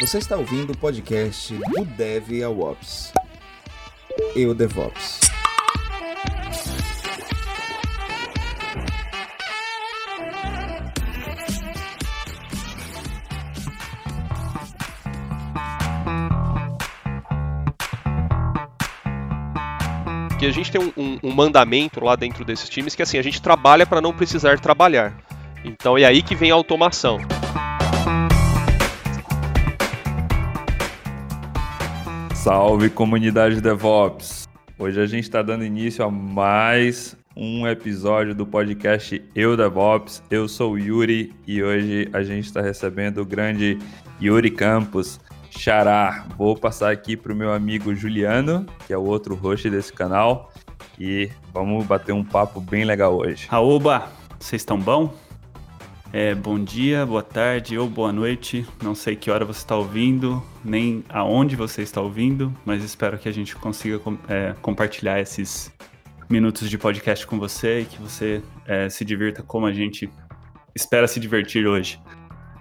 Você está ouvindo o podcast do Dev ao Ops. Eu DevOps. Que a gente tem um, um, um, mandamento lá dentro desses times que assim, a gente trabalha para não precisar trabalhar. Então é aí que vem a automação. Salve comunidade DevOps! Hoje a gente está dando início a mais um episódio do podcast Eu DevOps. Eu sou o Yuri e hoje a gente está recebendo o grande Yuri Campos. Xará, vou passar aqui para o meu amigo Juliano, que é o outro host desse canal, e vamos bater um papo bem legal hoje. Aoba, vocês estão bom? É, bom dia, boa tarde ou boa noite. Não sei que hora você está ouvindo, nem aonde você está ouvindo, mas espero que a gente consiga é, compartilhar esses minutos de podcast com você e que você é, se divirta como a gente espera se divertir hoje.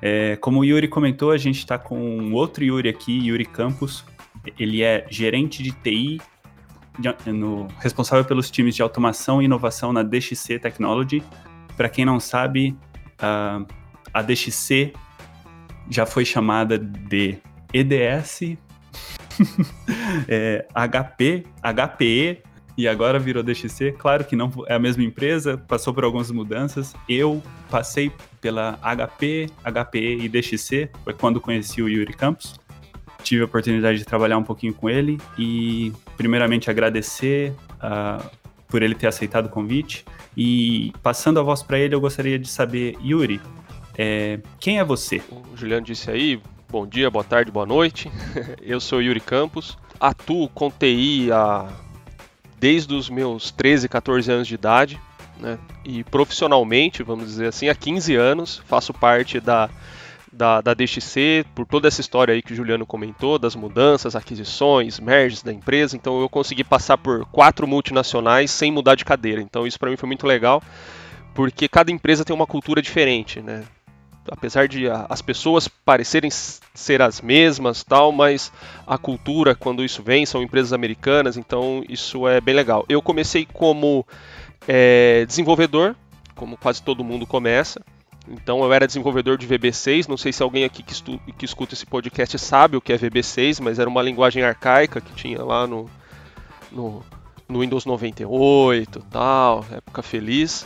É, como o Yuri comentou, a gente está com outro Yuri aqui, Yuri Campos. Ele é gerente de TI, no, responsável pelos times de automação e inovação na DXC Technology. Para quem não sabe, a, a DXC já foi chamada de EDS, é, HP, HPE e agora virou DXC. Claro que não é a mesma empresa, passou por algumas mudanças. Eu passei pela HP, HPE e DXC, foi quando conheci o Yuri Campos. Tive a oportunidade de trabalhar um pouquinho com ele e, primeiramente, agradecer uh, por ele ter aceitado o convite. E, passando a voz para ele, eu gostaria de saber, Yuri, é, quem é você? O Juliano disse aí, bom dia, boa tarde, boa noite. eu sou Yuri Campos, atuo com TI há desde os meus 13, 14 anos de idade, né? E profissionalmente, vamos dizer assim, há 15 anos, faço parte da, da, da DXC, por toda essa história aí que o Juliano comentou, das mudanças, aquisições, merges da empresa. Então eu consegui passar por quatro multinacionais sem mudar de cadeira. Então isso para mim foi muito legal, porque cada empresa tem uma cultura diferente, né? apesar de as pessoas parecerem ser as mesmas, tal, mas a cultura, quando isso vem, são empresas americanas, então isso é bem legal. Eu comecei como é, desenvolvedor, como quase todo mundo começa. Então eu era desenvolvedor de VB6, não sei se alguém aqui que, estu, que escuta esse podcast sabe o que é VB6, mas era uma linguagem arcaica que tinha lá no, no, no Windows 98, tal, época feliz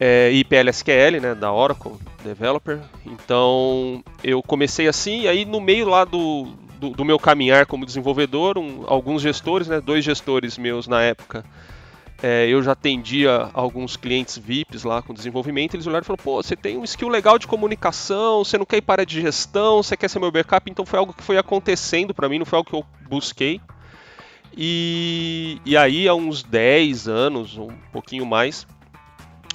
é, e PLSQL, né, da Oracle Developer. Então eu comecei assim, e aí no meio lá do, do, do meu caminhar como desenvolvedor, um, alguns gestores, né, dois gestores meus na época, é, eu já atendia alguns clientes VIPs lá com desenvolvimento, eles olharam e falaram, pô, você tem um skill legal de comunicação, você não quer ir para de gestão, você quer ser meu backup, então foi algo que foi acontecendo para mim, não foi algo que eu busquei. E, e aí, há uns 10 anos, um pouquinho mais,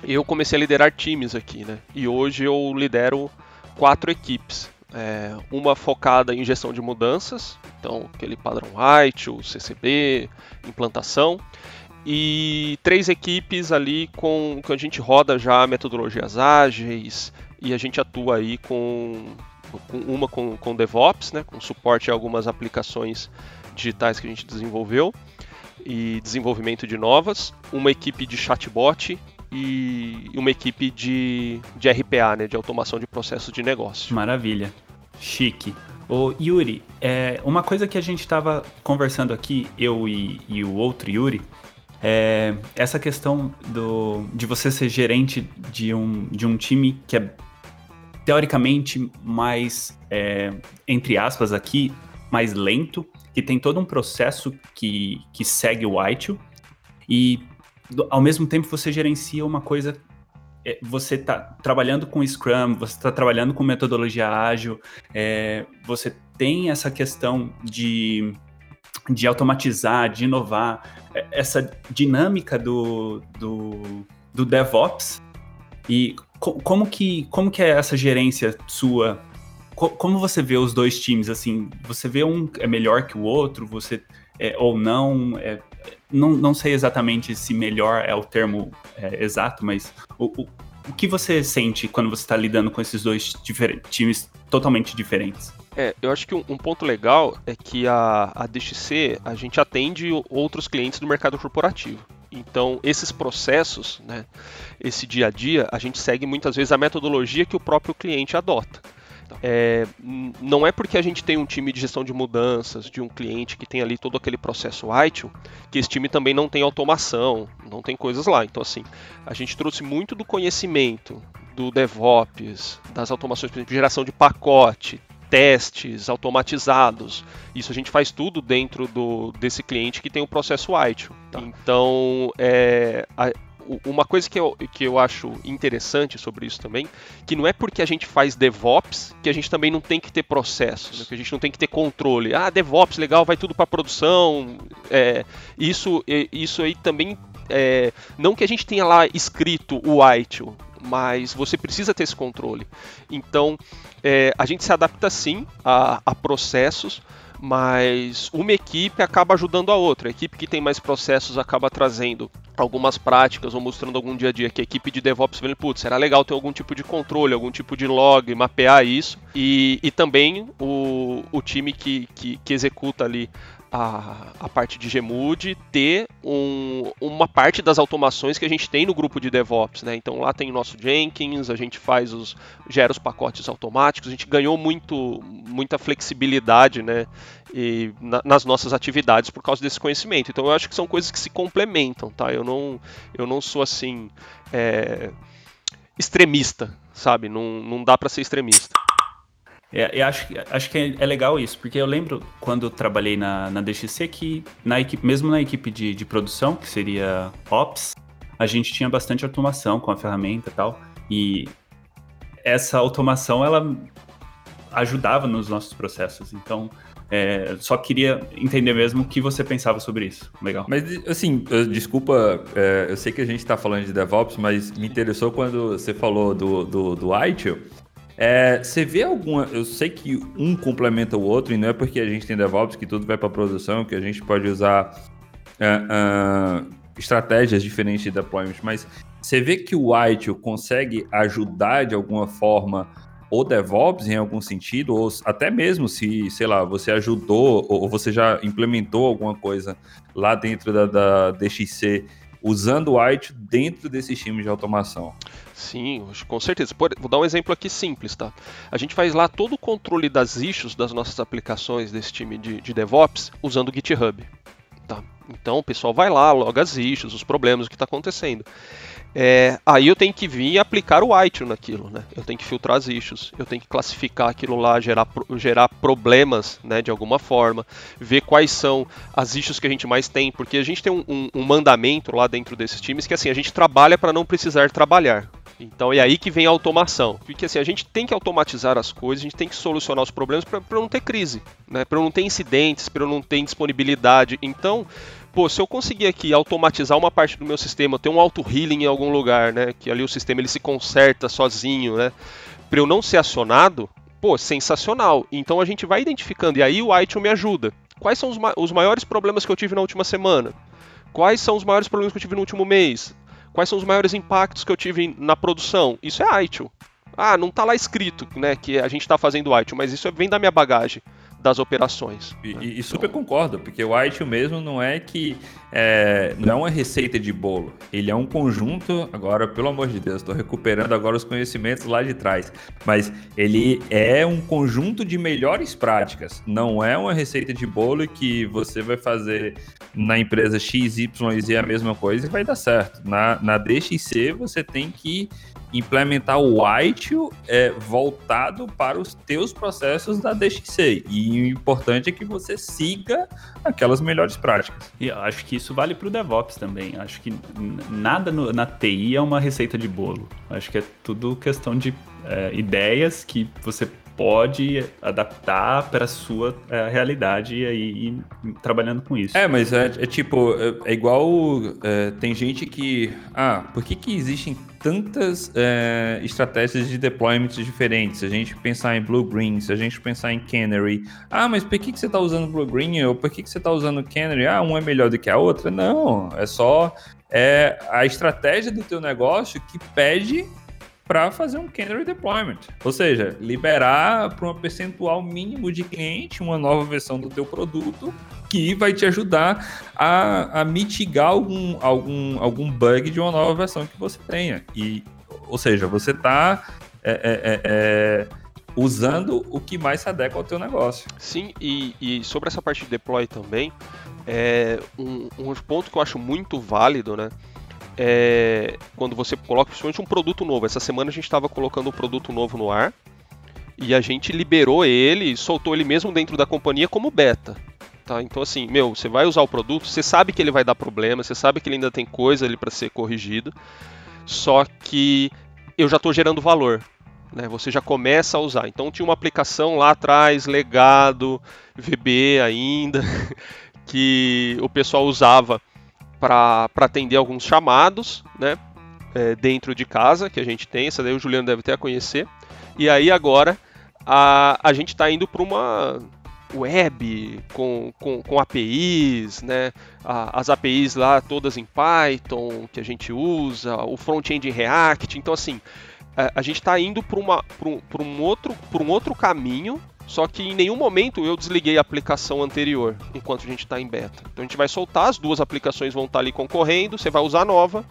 eu comecei a liderar times aqui, né? E hoje eu lidero quatro equipes. É, uma focada em gestão de mudanças, então aquele padrão white, o CCB, implantação, e três equipes ali com que a gente roda já metodologias ágeis e a gente atua aí com, com uma com, com DevOps, né, com suporte a algumas aplicações digitais que a gente desenvolveu e desenvolvimento de novas, uma equipe de chatbot e uma equipe de, de RPA, né, de automação de processos de negócio. Maravilha, chique. O Yuri, é, uma coisa que a gente estava conversando aqui, eu e, e, o outro Yuri, é essa questão do, de você ser gerente de um, de um time que é teoricamente mais, é, entre aspas aqui, mais lento, que tem todo um processo que, que segue o ITIL, e ao mesmo tempo você gerencia uma coisa é, você está trabalhando com Scrum, você está trabalhando com metodologia ágil, é, você tem essa questão de, de automatizar, de inovar, essa dinâmica do, do, do DevOps. E co como, que, como que é essa gerência sua? Co como você vê os dois times? Assim, você vê um é melhor que o outro, você é, ou não? É, não, não sei exatamente se melhor é o termo é, exato, mas o, o, o, que você sente quando você está lidando com esses dois times totalmente diferentes? É, eu acho que um, um, ponto legal é que a, a DXC, a gente atende outros clientes do mercado corporativo. Então, esses processos, né, esse dia a dia, a gente segue muitas vezes a metodologia que o próprio cliente adota. É, não é porque a gente tem um time de gestão de mudanças, de um cliente que tem ali todo aquele processo ITIL, que esse time também não tem automação, não tem coisas lá. Então, assim, a gente trouxe muito do conhecimento do DevOps, das automações, por exemplo, geração de pacote, testes automatizados. Isso a gente faz tudo dentro do, desse cliente que tem o processo ITIL. Tá. Então, é, a, uma coisa que eu, que eu acho interessante sobre isso também, que não é porque a gente faz DevOps que a gente também não tem que ter processos, né? que a gente não tem que ter controle. Ah, DevOps, legal, vai tudo para produção. É, isso, isso aí também, é, não que a gente tenha lá escrito o ITIL, mas você precisa ter esse controle. Então, é, a gente se adapta sim a, a processos, mas uma equipe acaba ajudando a outra. A equipe que tem mais processos acaba trazendo algumas práticas ou mostrando algum dia a dia que a equipe de DevOps vê, putz, será legal ter algum tipo de controle, algum tipo de log, mapear isso. E, e também o, o time que, que, que executa ali a, a parte de Gmood ter um, uma parte das automações que a gente tem no grupo de DevOps, né? Então lá tem o nosso Jenkins, a gente faz os gera os pacotes automáticos, a gente ganhou muito muita flexibilidade, né? E, na, nas nossas atividades por causa desse conhecimento. Então eu acho que são coisas que se complementam, tá? Eu não eu não sou assim é, extremista, sabe? Não, não dá para ser extremista. É, eu acho, acho que é, é, legal isso, porque eu lembro quando eu trabalhei na, na DXC que na equipe, mesmo na equipe de, de produção, que seria Ops, a gente tinha bastante automação com a ferramenta e tal. E essa automação ela ajudava nos nossos processos. Então, é, só queria entender mesmo o que você pensava sobre isso. Legal. Mas, assim, desculpa, é, eu sei que a gente está falando de DevOps, mas me interessou quando você falou do, do, do ITIL. É, você vê alguma. Eu sei que um complementa o outro, e não é porque a gente tem DevOps que tudo vai para produção, que a gente pode usar uh, uh, estratégias diferentes de deployment, mas você vê que o ITIL consegue ajudar de alguma forma o DevOps em algum sentido, ou até mesmo se, sei lá, você ajudou ou você já implementou alguma coisa lá dentro da, da DXC usando o ITIL dentro desses times de automação. Sim, com certeza. vou dar um exemplo aqui simples, tá? A gente faz lá todo o controle das issues das nossas aplicações desse time de, de DevOps usando o GitHub. Tá? Então o pessoal vai lá, loga as issues, os problemas, o que está acontecendo. É, aí eu tenho que vir e aplicar o ITIL naquilo, né? Eu tenho que filtrar as issues, eu tenho que classificar aquilo lá, gerar, gerar problemas, né, de alguma forma, ver quais são as issues que a gente mais tem, porque a gente tem um, um, um mandamento lá dentro desses times que assim, a gente trabalha para não precisar trabalhar. Então é aí que vem a automação. Porque assim, a gente tem que automatizar as coisas, a gente tem que solucionar os problemas para não ter crise, né? para não ter incidentes, para não ter disponibilidade. Então, pô, se eu conseguir aqui automatizar uma parte do meu sistema, ter um auto-healing em algum lugar, né? Que ali o sistema ele se conserta sozinho, né? Para eu não ser acionado, pô, sensacional. Então a gente vai identificando, e aí o ITIL me ajuda. Quais são os, ma os maiores problemas que eu tive na última semana? Quais são os maiores problemas que eu tive no último mês? Quais são os maiores impactos que eu tive na produção? Isso é ITIL. Ah, não está lá escrito, né, que a gente está fazendo ITIL, mas isso vem da minha bagagem das operações. E, né? e super então... concordo, porque o ITIL mesmo não é que é, não é uma receita de bolo. Ele é um conjunto, agora, pelo amor de Deus, estou recuperando agora os conhecimentos lá de trás. Mas ele é um conjunto de melhores práticas. Não é uma receita de bolo que você vai fazer na empresa X, Y, Z a mesma coisa e vai dar certo. Na, na DXC você tem que implementar o ITIL é, voltado para os teus processos da DXC. E o importante é que você siga aquelas melhores práticas. E acho que isso vale para o DevOps também. Acho que nada no, na TI é uma receita de bolo. Acho que é tudo questão de é, ideias que você pode adaptar para sua é, realidade e aí trabalhando com isso. É, mas é, é tipo, é, é igual. É, tem gente que. Ah, por que, que existem tantas é, estratégias de deployment diferentes? Se a gente pensar em Blue Green, se a gente pensar em Canary. Ah, mas por que, que você está usando Blue Green? Ou por que, que você está usando Canary? Ah, uma é melhor do que a outra? Não, é só é a estratégia do teu negócio que pede para fazer um Canary Deployment. Ou seja, liberar para um percentual mínimo de cliente uma nova versão do teu produto que vai te ajudar a, a mitigar algum, algum, algum bug de uma nova versão que você tenha. E, ou seja, você está é, é, é, é, usando o que mais se adequa ao teu negócio. Sim, e, e sobre essa parte de deploy também, é um, um ponto que eu acho muito válido, né? É, quando você coloca principalmente um produto novo. Essa semana a gente estava colocando um produto novo no ar e a gente liberou ele, soltou ele mesmo dentro da companhia como beta. Tá? Então assim, meu, você vai usar o produto, você sabe que ele vai dar problema, você sabe que ele ainda tem coisa ali para ser corrigido, só que eu já estou gerando valor. Né? Você já começa a usar. Então tinha uma aplicação lá atrás, legado, VB ainda, que o pessoal usava para atender alguns chamados, né? É, dentro de casa que a gente tem, essa daí o Juliano deve ter a conhecer. E aí agora a, a gente está indo para uma web com, com, com, APIs, né? as APIs lá todas em Python que a gente usa, o front-end React. Então assim, a, a gente está indo para um, um, outro, um outro caminho só que em nenhum momento eu desliguei a aplicação anterior enquanto a gente está em beta. Então a gente vai soltar, as duas aplicações vão estar tá ali concorrendo, você vai usar a nova.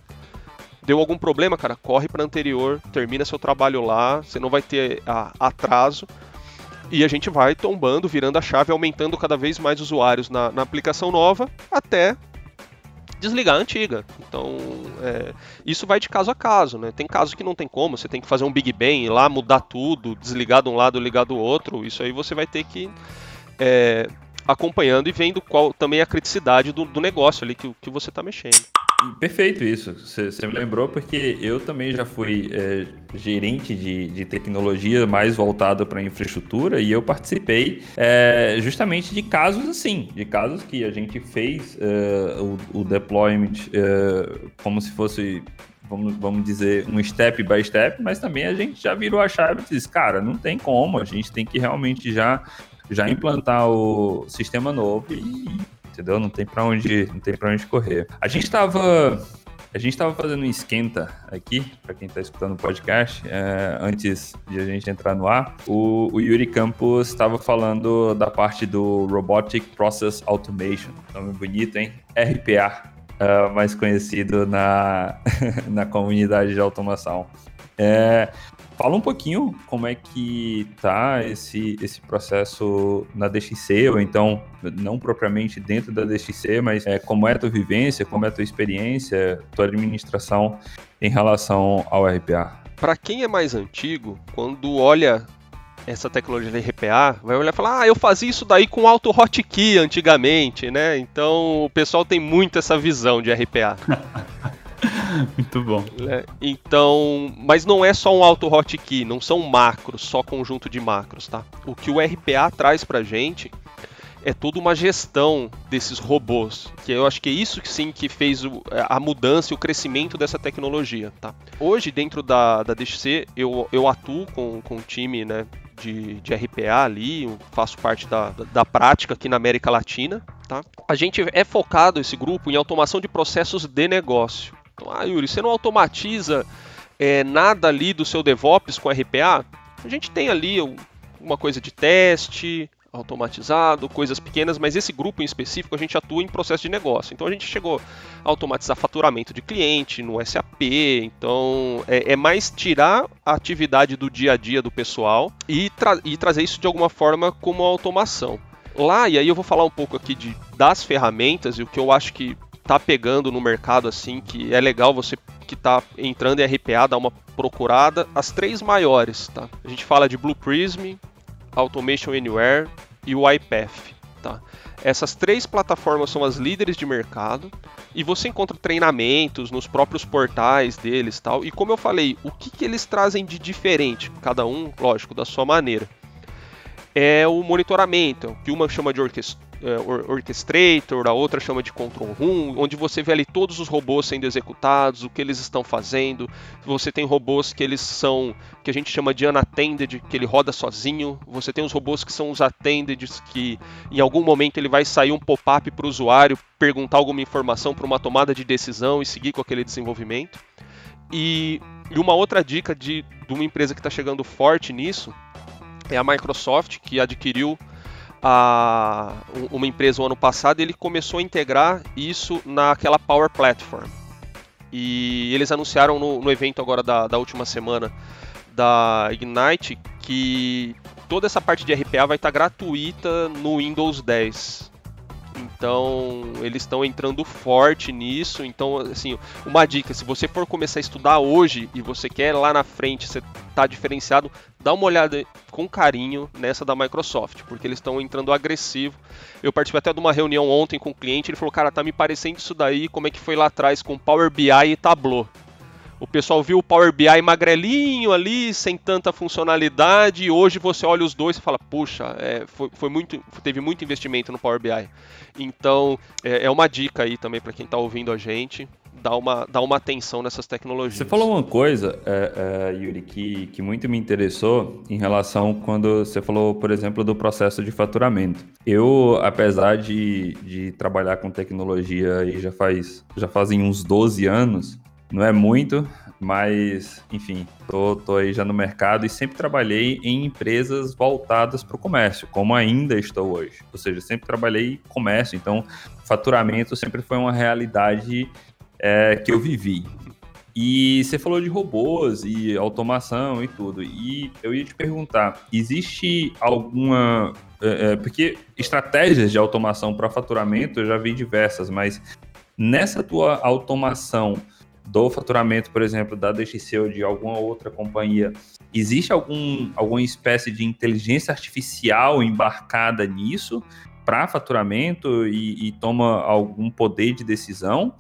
Deu algum problema, cara? Corre para anterior, termina seu trabalho lá, você não vai ter a, atraso. E a gente vai tombando, virando a chave, aumentando cada vez mais usuários na, na aplicação nova, até desligar a antiga. Então, é, isso vai de caso a caso, né? Tem casos que não tem como, você tem que fazer um Big Bang lá, mudar tudo, desligar de um lado, ligar do outro. Isso aí você vai ter que é, acompanhando e vendo qual também é a criticidade do, do negócio ali que, que você está mexendo. Perfeito isso. Você me lembrou porque eu também já fui é, gerente de, de tecnologia mais voltado para infraestrutura e eu participei é, justamente de casos assim, de casos que a gente fez é, o, o, deployment é, como se fosse vamos, vamos dizer, um step by step, mas também a gente já virou a chave e disse, cara, não tem como, a gente tem que realmente já, já implantar o sistema novo e entendeu? Não tem para onde, não tem para onde correr. A gente estava a gente estava fazendo um esquenta aqui, para quem está escutando o podcast, é, antes de a gente entrar no ar. O, o Yuri Campos estava falando da parte do Robotic Process Automation. Nome bonito, hein? RPA, é, mais conhecido na, na comunidade de automação. É, Fala um pouquinho como é que tá esse, esse processo na DXC, ou então, não propriamente dentro da DXC, mas é, como é a tua vivência, como é a tua experiência, tua administração em relação ao RPA. Para quem é mais antigo, quando olha essa tecnologia de RPA, vai olhar e falar: "Ah, eu fazia isso daí com auto hotkey antigamente", né? Então, o pessoal tem muito essa visão de RPA. Muito bom. É, então, mas não é só um auto hotkey, não são macros, só conjunto de macros, tá? O que o RPA traz pra gente é toda uma gestão desses robôs, que eu acho que é isso sim que fez a mudança e o crescimento dessa tecnologia, tá? Hoje, dentro da, da DXC, eu, eu atuo com, com time, né, de, de RPA ali, faço parte da, da, prática aqui na América Latina. Tá? A gente é focado, esse grupo, em automação de processos de negócio. Então, ah, Yuri, você não automatiza é, nada ali do seu DevOps com RPA? A gente tem ali uma coisa de teste automatizado, coisas pequenas, mas esse grupo em específico a gente atua em processo de negócio. Então a gente chegou a automatizar faturamento de cliente no SAP, então é, é mais tirar a atividade do dia a dia do pessoal e, tra e trazer isso de alguma forma como automação. Lá, e aí eu vou falar um pouco aqui de, das ferramentas e o que eu acho que tá pegando no mercado assim, que é legal você que tá entrando em RPA dar uma procurada, as três maiores, tá? A gente fala de Blue Prism, Automation Anywhere e o iPath, tá? Essas três plataformas são as líderes de mercado e você encontra treinamentos nos próprios portais deles, tal. E como eu falei, o que, que eles trazem de diferente, cada um, lógico, da sua maneira. é o monitoramento, que uma chama de orchestrator, a outra chama de control room, onde você vê ali todos os robôs sendo executados, o que eles estão fazendo. Você tem robôs que eles são, que a gente chama de unattended, que ele roda sozinho. Você tem os robôs que são os attended, que em algum momento ele vai sair um pop-up para o usuário, perguntar alguma informação para uma tomada de decisão e seguir com aquele desenvolvimento. E, e uma outra dica de, de uma empresa que está chegando forte nisso é a Microsoft, que adquiriu a, uma empresa o ano passado, ele começou a integrar isso naquela Power Platform. E eles anunciaram no, no evento agora da, da última semana da Ignite que toda essa parte de RPA vai estar gratuita no Windows 10. Então, eles estão entrando forte nisso. Então, assim, uma dica, se você for começar a estudar hoje e você quer lá na frente, você tá diferenciado, dá uma olhada com carinho nessa da Microsoft, porque eles estão entrando agressivo. Eu participei até de uma reunião ontem com um cliente, ele falou: "Cara, tá me parecendo isso daí, como é que foi lá atrás com Power BI e Tableau". O pessoal viu o Power BI magrelinho ali, sem tanta funcionalidade, e hoje você olha os dois e fala, puxa, é, foi, foi, muito, teve muito investimento no Power BI. Então, é, é uma dica aí também para quem está ouvindo a gente, dar uma, dar uma atenção nessas tecnologias. Você falou uma coisa, é, é, Yuri, que, que muito me interessou em relação quando você falou, por exemplo, do processo de faturamento. Eu, apesar de, de trabalhar com tecnologia aí já faz já fazem uns 12 anos, não é muito, mas enfim, tô, tô aí já no mercado e sempre trabalhei em empresas voltadas para o comércio, como ainda estou hoje. Ou seja, sempre trabalhei comércio, então faturamento sempre foi uma realidade é, que eu vivi. E você falou de robôs e automação e tudo. E eu ia te perguntar: existe alguma. É, é porque estratégias de automação para faturamento eu já vi diversas, mas nessa tua automação do faturamento, por exemplo, da DXC ou de alguma outra companhia, existe algum, alguma espécie de inteligência artificial embarcada nisso para faturamento e, e, toma algum poder de decisão?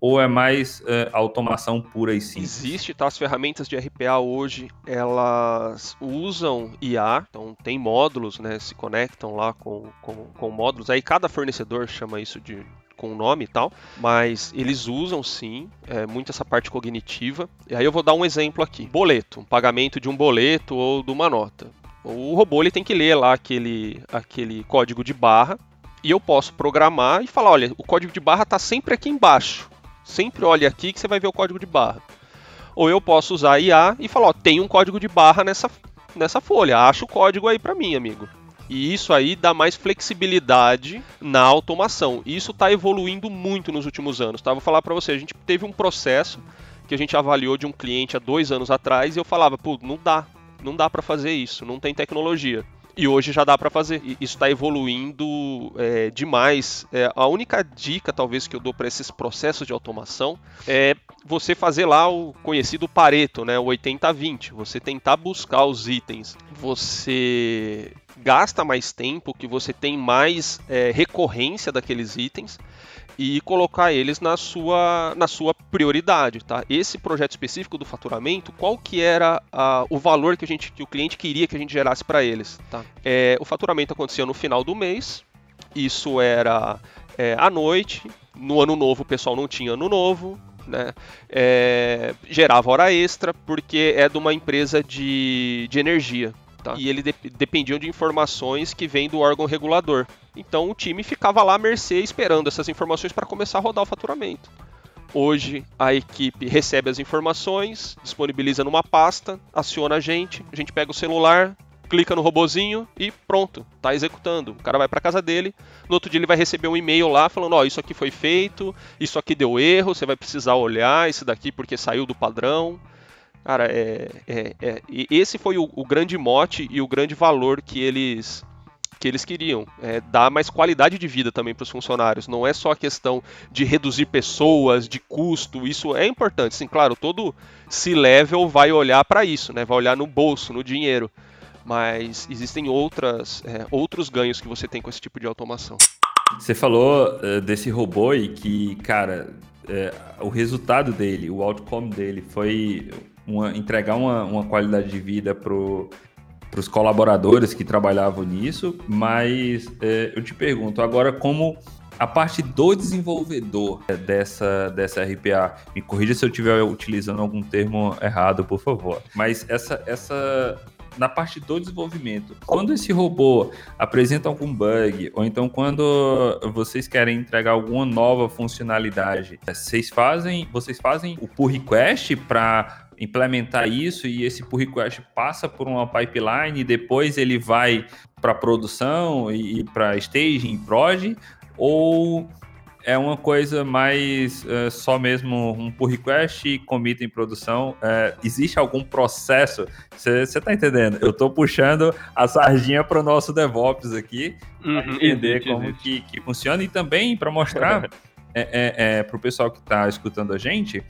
Ou é mais é, automação pura e simples? Existe, tá? As ferramentas de RPA hoje, elas usam IA, então tem módulos, né? Se conectam lá com, com, com módulos. Aí cada fornecedor chama isso de, com o nome e tal, mas eles usam sim é, muito essa parte cognitiva. E aí eu vou dar um exemplo aqui: boleto, um pagamento de um boleto ou de uma nota. O robô ele tem que ler lá aquele, aquele código de barra e eu posso programar e falar: olha, o código de barra está sempre aqui embaixo. Sempre olhe aqui que você vai ver o código de barra. Ou eu posso usar IA e falar: ó, tem um código de barra nessa, nessa folha, acha o código aí para mim, amigo. E isso aí dá mais flexibilidade na automação. E isso está evoluindo muito nos últimos anos. Tá? Vou falar para você, a gente teve um processo que a gente avaliou de um cliente há dois anos atrás e eu falava, pô, não dá, não dá para fazer isso, não tem tecnologia. E hoje já dá para fazer. E isso está evoluindo é, demais. É, a única dica, talvez, que eu dou para esses processos de automação é você fazer lá o conhecido Pareto, né? O 80-20. Você tentar buscar os itens. Você gasta mais tempo, que você tem mais é, recorrência daqueles itens e colocar eles na sua, na sua prioridade, tá? Esse projeto específico do faturamento, qual que era a, o valor que, a gente, que o cliente queria que a gente gerasse para eles, tá? É, o faturamento acontecia no final do mês, isso era é, à noite, no ano novo o pessoal não tinha ano novo, né? É, gerava hora extra porque é de uma empresa de, de energia, Tá. E ele de de informações que vêm do órgão regulador. Então o time ficava lá à mercê esperando essas informações para começar a rodar o faturamento. Hoje a equipe recebe as informações, disponibiliza numa pasta, aciona a gente, a gente pega o celular, clica no robozinho e pronto, tá executando. O cara vai para casa dele, no outro dia ele vai receber um e-mail lá falando, ó, oh, isso aqui foi feito, isso aqui deu erro, você vai precisar olhar isso daqui porque saiu do padrão. Cara, é, é, é, esse foi o, o, grande mote e o grande valor que eles que eles queriam, é, dar mais qualidade de vida também para os funcionários. Não é só a questão de reduzir pessoas, de custo, isso é importante. Sim, claro, todo C-level vai olhar para isso, né? Vai olhar no bolso, no dinheiro. Mas existem outras, é, outros ganhos que você tem com esse tipo de automação. Você falou uh, desse robô e que, cara, é, o resultado dele, o outcome dele foi uma, entregar uma, uma qualidade de vida pro, os colaboradores que trabalhavam nisso, mas é, eu te pergunto agora como a parte do desenvolvedor dessa, dessa RPA, me corrija se eu estiver utilizando algum termo errado, por favor. Mas essa, essa na parte do desenvolvimento, quando esse robô apresenta algum bug, ou então quando vocês querem entregar alguma nova funcionalidade, vocês fazem, vocês fazem o pull request para implementar isso e esse pull request passa por uma pipeline e depois ele vai para produção e, e para staging, prod, ou é uma coisa mais uh, só mesmo um pull request e commit em produção. Uh, existe algum processo? Você está entendendo? Eu estou puxando a sardinha para o nosso DevOps aqui, uhum, para entender existe, como existe. Que, que funciona e também para mostrar é, é, é, para o pessoal que está escutando a gente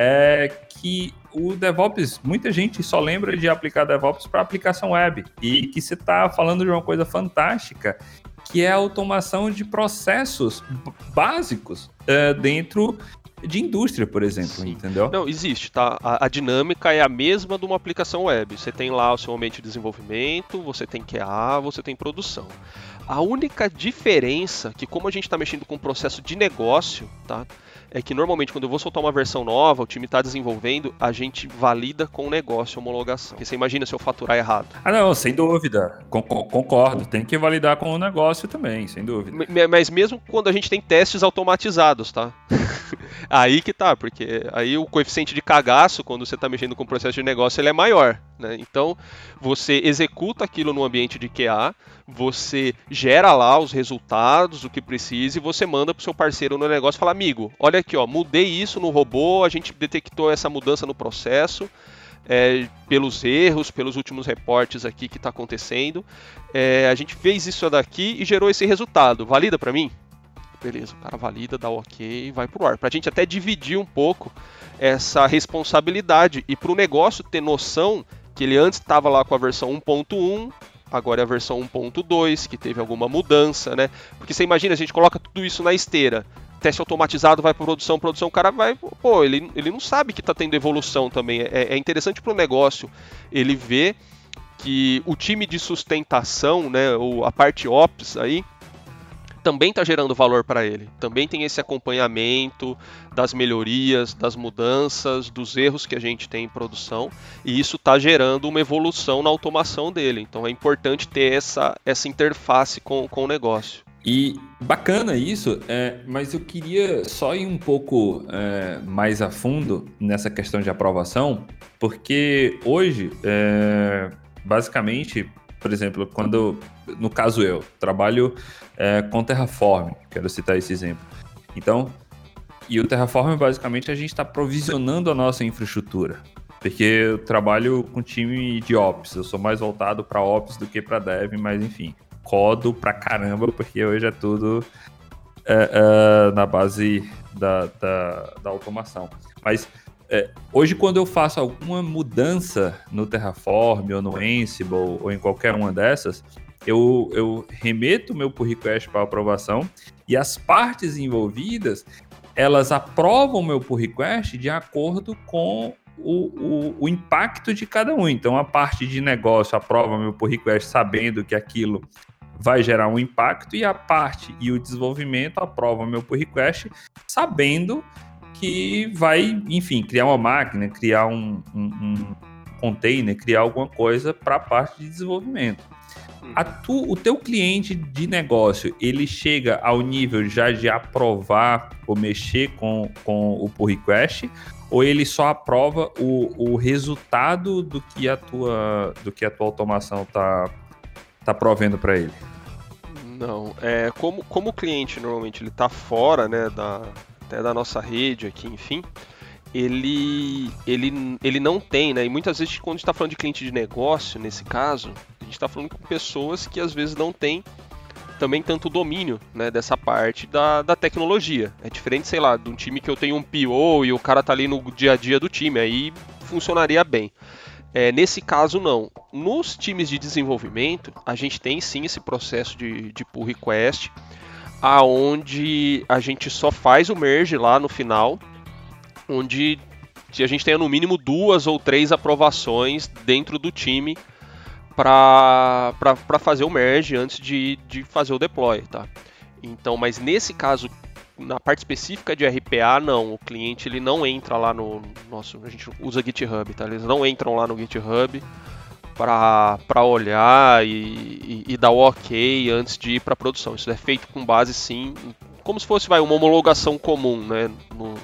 é que o DevOps, muita gente só lembra de aplicar DevOps para aplicação web e que você está falando de uma coisa fantástica que é a automação de processos básicos uh, dentro de indústria, por exemplo, Sim. entendeu? Não, existe, tá? A, a, dinâmica é a mesma de uma aplicação web. Você tem lá o seu ambiente de desenvolvimento, você tem QA, você tem produção. A única diferença que como a gente está mexendo com um processo de negócio, tá? É que normalmente quando eu vou soltar uma versão nova, o time está desenvolvendo, a gente valida com o negócio a homologação. Porque você imagina se eu faturar errado. Ah, não, sem dúvida. Concordo. Tem que validar com o negócio também, sem dúvida. Mas mesmo quando a gente tem testes automatizados, tá? aí que tá, porque aí o coeficiente de cagaço, quando você está mexendo com o processo de negócio, ele é maior. Né? Então, você executa aquilo no ambiente de QA, você gera lá os resultados, o que precisa, e você manda para o seu parceiro no negócio e fala, amigo, olha aqui, ó, mudei isso no robô, a gente detectou essa mudança no processo, é, pelos erros, pelos últimos reportes aqui que está acontecendo. É, a gente fez isso daqui e gerou esse resultado. Valida para mim? Beleza, o cara valida, dá ok e vai pro ar. Para a gente até dividir um pouco essa responsabilidade e para o negócio ter noção que ele antes estava lá com a versão 1.1, agora é a versão 1.2, que teve alguma mudança, né? Porque você imagina, a gente coloca tudo isso na esteira, teste automatizado vai para produção, produção, o cara vai, pô, ele, ele não sabe que está tendo evolução também. É, é interessante para o negócio ele ver que o time de sustentação, né, ou a parte ops aí, também está gerando valor para ele. Também tem esse acompanhamento das melhorias, das mudanças, dos erros que a gente tem em produção, e isso está gerando uma evolução na automação dele. Então é importante ter essa, essa interface com, com o negócio. E bacana isso, é, mas eu queria só ir um pouco é, mais a fundo nessa questão de aprovação, porque hoje, é, basicamente, por exemplo, quando, no caso eu, trabalho é, com Terraform, quero citar esse exemplo. Então, e o Terraform, basicamente, a gente está provisionando a nossa infraestrutura. Porque eu trabalho com time de Ops, eu sou mais voltado para Ops do que para Dev, mas enfim, codo pra caramba, porque hoje é tudo é, é, na base da, da, da automação. Mas é, hoje, quando eu faço alguma mudança no Terraform ou no Ansible ou em qualquer uma dessas, eu, eu remeto meu pull request para aprovação e as partes envolvidas elas aprovam meu pull request de acordo com o, o, o, impacto de cada um. Então, a parte de negócio aprova meu pull request sabendo que aquilo vai gerar um impacto e a parte e o desenvolvimento aprova meu pull request sabendo que vai, enfim, criar uma máquina, criar um, um, um container, criar alguma coisa para a parte de desenvolvimento. Tu, o teu cliente de negócio, ele chega ao nível já de aprovar ou mexer com, com o pull request, ou ele só aprova o, o resultado do que a tua, do que a tua automação está tá provendo para ele? Não, é como, como o cliente normalmente ele está fora, né, da, até da nossa rede aqui, enfim, ele, ele, ele não tem, né? E muitas vezes, quando a gente está falando de cliente de negócio, nesse caso, a gente está falando com pessoas que às vezes não têm também tanto domínio né, dessa parte da, da tecnologia. É diferente, sei lá, de um time que eu tenho um PO e o cara tá ali no dia a dia do time, aí funcionaria bem. É, nesse caso, não. Nos times de desenvolvimento, a gente tem sim esse processo de, de pull request aonde a gente só faz o merge lá no final, onde a gente tenha no mínimo duas ou três aprovações dentro do time para fazer o merge antes de, de fazer o deploy, tá? Então, mas nesse caso, na parte específica de RPA, não. O cliente ele não entra lá no nosso, a gente usa GitHub, tá? Eles não entram lá no GitHub para olhar e, e, e, dar o ok antes de ir para produção. Isso é feito com base sim, como se fosse vai, uma homologação comum, né? No,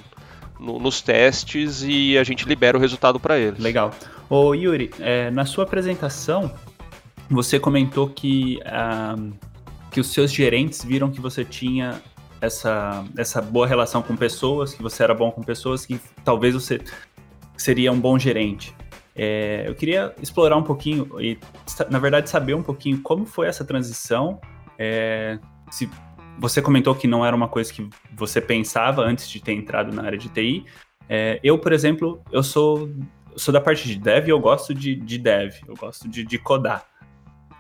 no, nos testes e a gente libera o resultado para eles. Legal. Ô Yuri, é, na sua apresentação você comentou que, uh, que os seus gerentes viram que você tinha essa, essa boa relação com pessoas, que você era bom com pessoas, que talvez você seria um bom gerente. É, eu queria explorar um pouquinho e, na verdade, saber um pouquinho como foi essa transição. É, se você comentou que não era uma coisa que você pensava antes de ter entrado na área de TI. É, eu, por exemplo, eu sou, sou da parte de dev e eu gosto de, de dev, eu gosto de, de codar.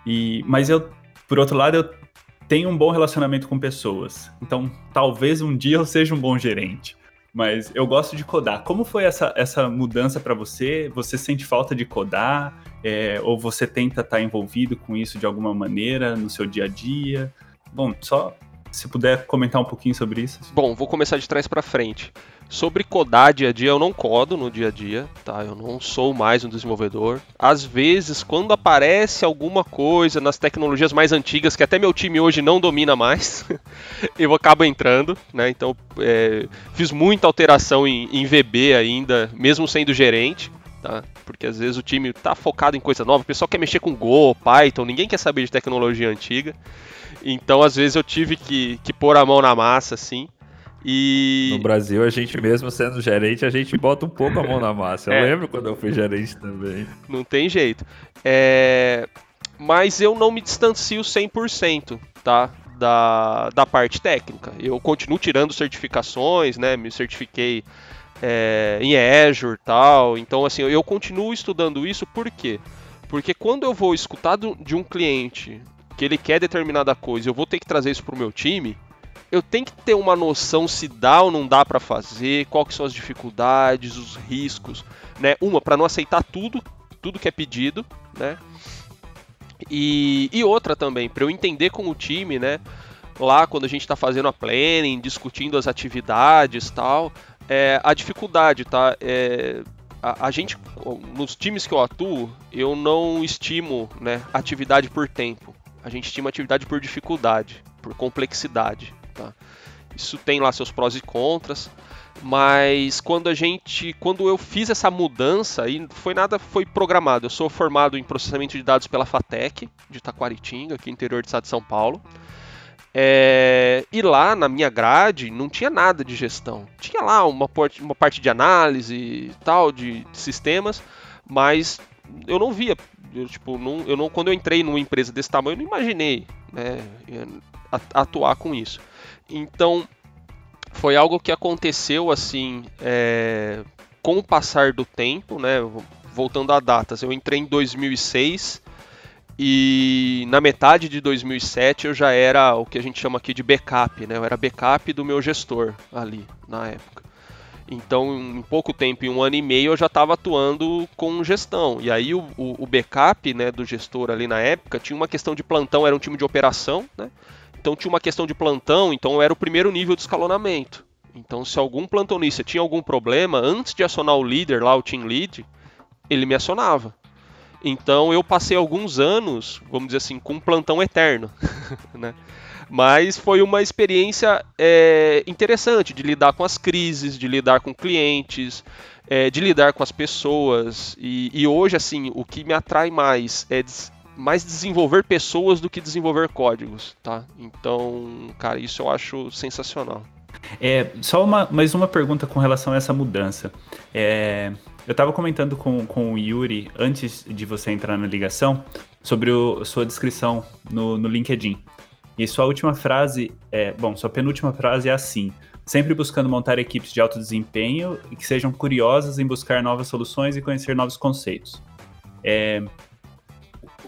E, mas eu, por outro lado, eu tenho um bom relacionamento com pessoas. Então, talvez um dia eu seja um bom gerente. Mas eu gosto de codar. Como foi essa, essa mudança para você? Você sente falta de codar? É, ou você tenta estar tá envolvido com isso de alguma maneira no seu dia a dia? Bom, só se puder comentar um pouquinho sobre isso. Bom, vou começar de trás para frente. Sobre codar dia a dia, eu não codo no dia a dia, tá? Eu não sou mais um desenvolvedor. Às vezes, quando aparece alguma coisa nas tecnologias mais antigas, que até meu time hoje não domina mais, eu acabo entrando, né? Então, é, fiz muita alteração em, em VB ainda, mesmo sendo gerente. Tá? Porque às vezes o time tá focado em coisa nova, o pessoal quer mexer com Go, Python, ninguém quer saber de tecnologia antiga. Então, às vezes, eu tive que, que pôr a mão na massa, assim. E... No Brasil, a gente mesmo sendo gerente, a gente bota um pouco a mão na massa. Eu é. lembro quando eu fui gerente também. Não tem jeito. É... Mas eu não me distancio 100%, tá? Da, da parte técnica. Eu continuo tirando certificações, né? Me certifiquei é, em Azure tal. Então, assim, eu continuo estudando isso por quê? Porque quando eu vou escutar do, de um cliente que ele quer determinada coisa, eu vou ter que trazer isso para o meu time, eu tenho que ter uma noção se dá ou não dá para fazer, quais são as dificuldades, os riscos, né? Uma para não aceitar tudo, tudo que é pedido, né? E, e outra também para eu entender com o time, né? Lá quando a gente está fazendo a planning, discutindo as atividades, tal, é, a dificuldade, tá? É, a, a, gente, nos times que eu atuo, eu não estimo, né, atividade por tempo a gente estima atividade por dificuldade, por complexidade. Tá? Isso tem lá seus prós e contras, mas quando a gente, quando eu fiz essa mudança, aí foi nada, foi programado. Eu sou formado em processamento de dados pela Fatec de Taquaritinga, aqui no interior do estado de São Paulo. É, e lá na minha grade não tinha nada de gestão. Tinha lá uma, uma parte de análise e tal, de, de sistemas, mas eu não via eu, tipo, não, eu não, quando eu entrei numa empresa desse tamanho, eu não imaginei né, atuar com isso. Então, foi algo que aconteceu assim, é, com o passar do tempo, né? Voltando a datas, eu entrei em 2006 e na metade de 2007 eu já era o que a gente chama aqui de backup, né? Eu era backup do meu gestor ali na época. Então, em pouco tempo, em um ano e meio, eu já estava atuando com gestão. E aí o, o, backup né, do gestor ali na época tinha uma questão de plantão, era um time de operação, né? Então tinha uma questão de plantão, então era o primeiro nível de escalonamento. Então, se algum plantonista tinha algum problema, antes de acionar o líder lá, o team lead, ele me acionava. Então eu passei alguns anos, vamos dizer assim, com um plantão eterno, né? Mas foi uma experiência é, interessante de lidar com as crises, de lidar com clientes, é, de lidar com as pessoas. E, e, hoje, assim, o que me atrai mais é mais desenvolver pessoas do que desenvolver códigos, tá? Então, cara, isso eu acho sensacional. É, só uma, mais uma pergunta com relação a essa mudança. É, eu estava comentando com, com o Yuri antes de você entrar na ligação sobre a sua descrição no, no LinkedIn. E sua última frase é, bom, sua penúltima frase é assim: sempre buscando montar equipes de alto desempenho e que sejam curiosas em buscar novas soluções e conhecer novos conceitos. É,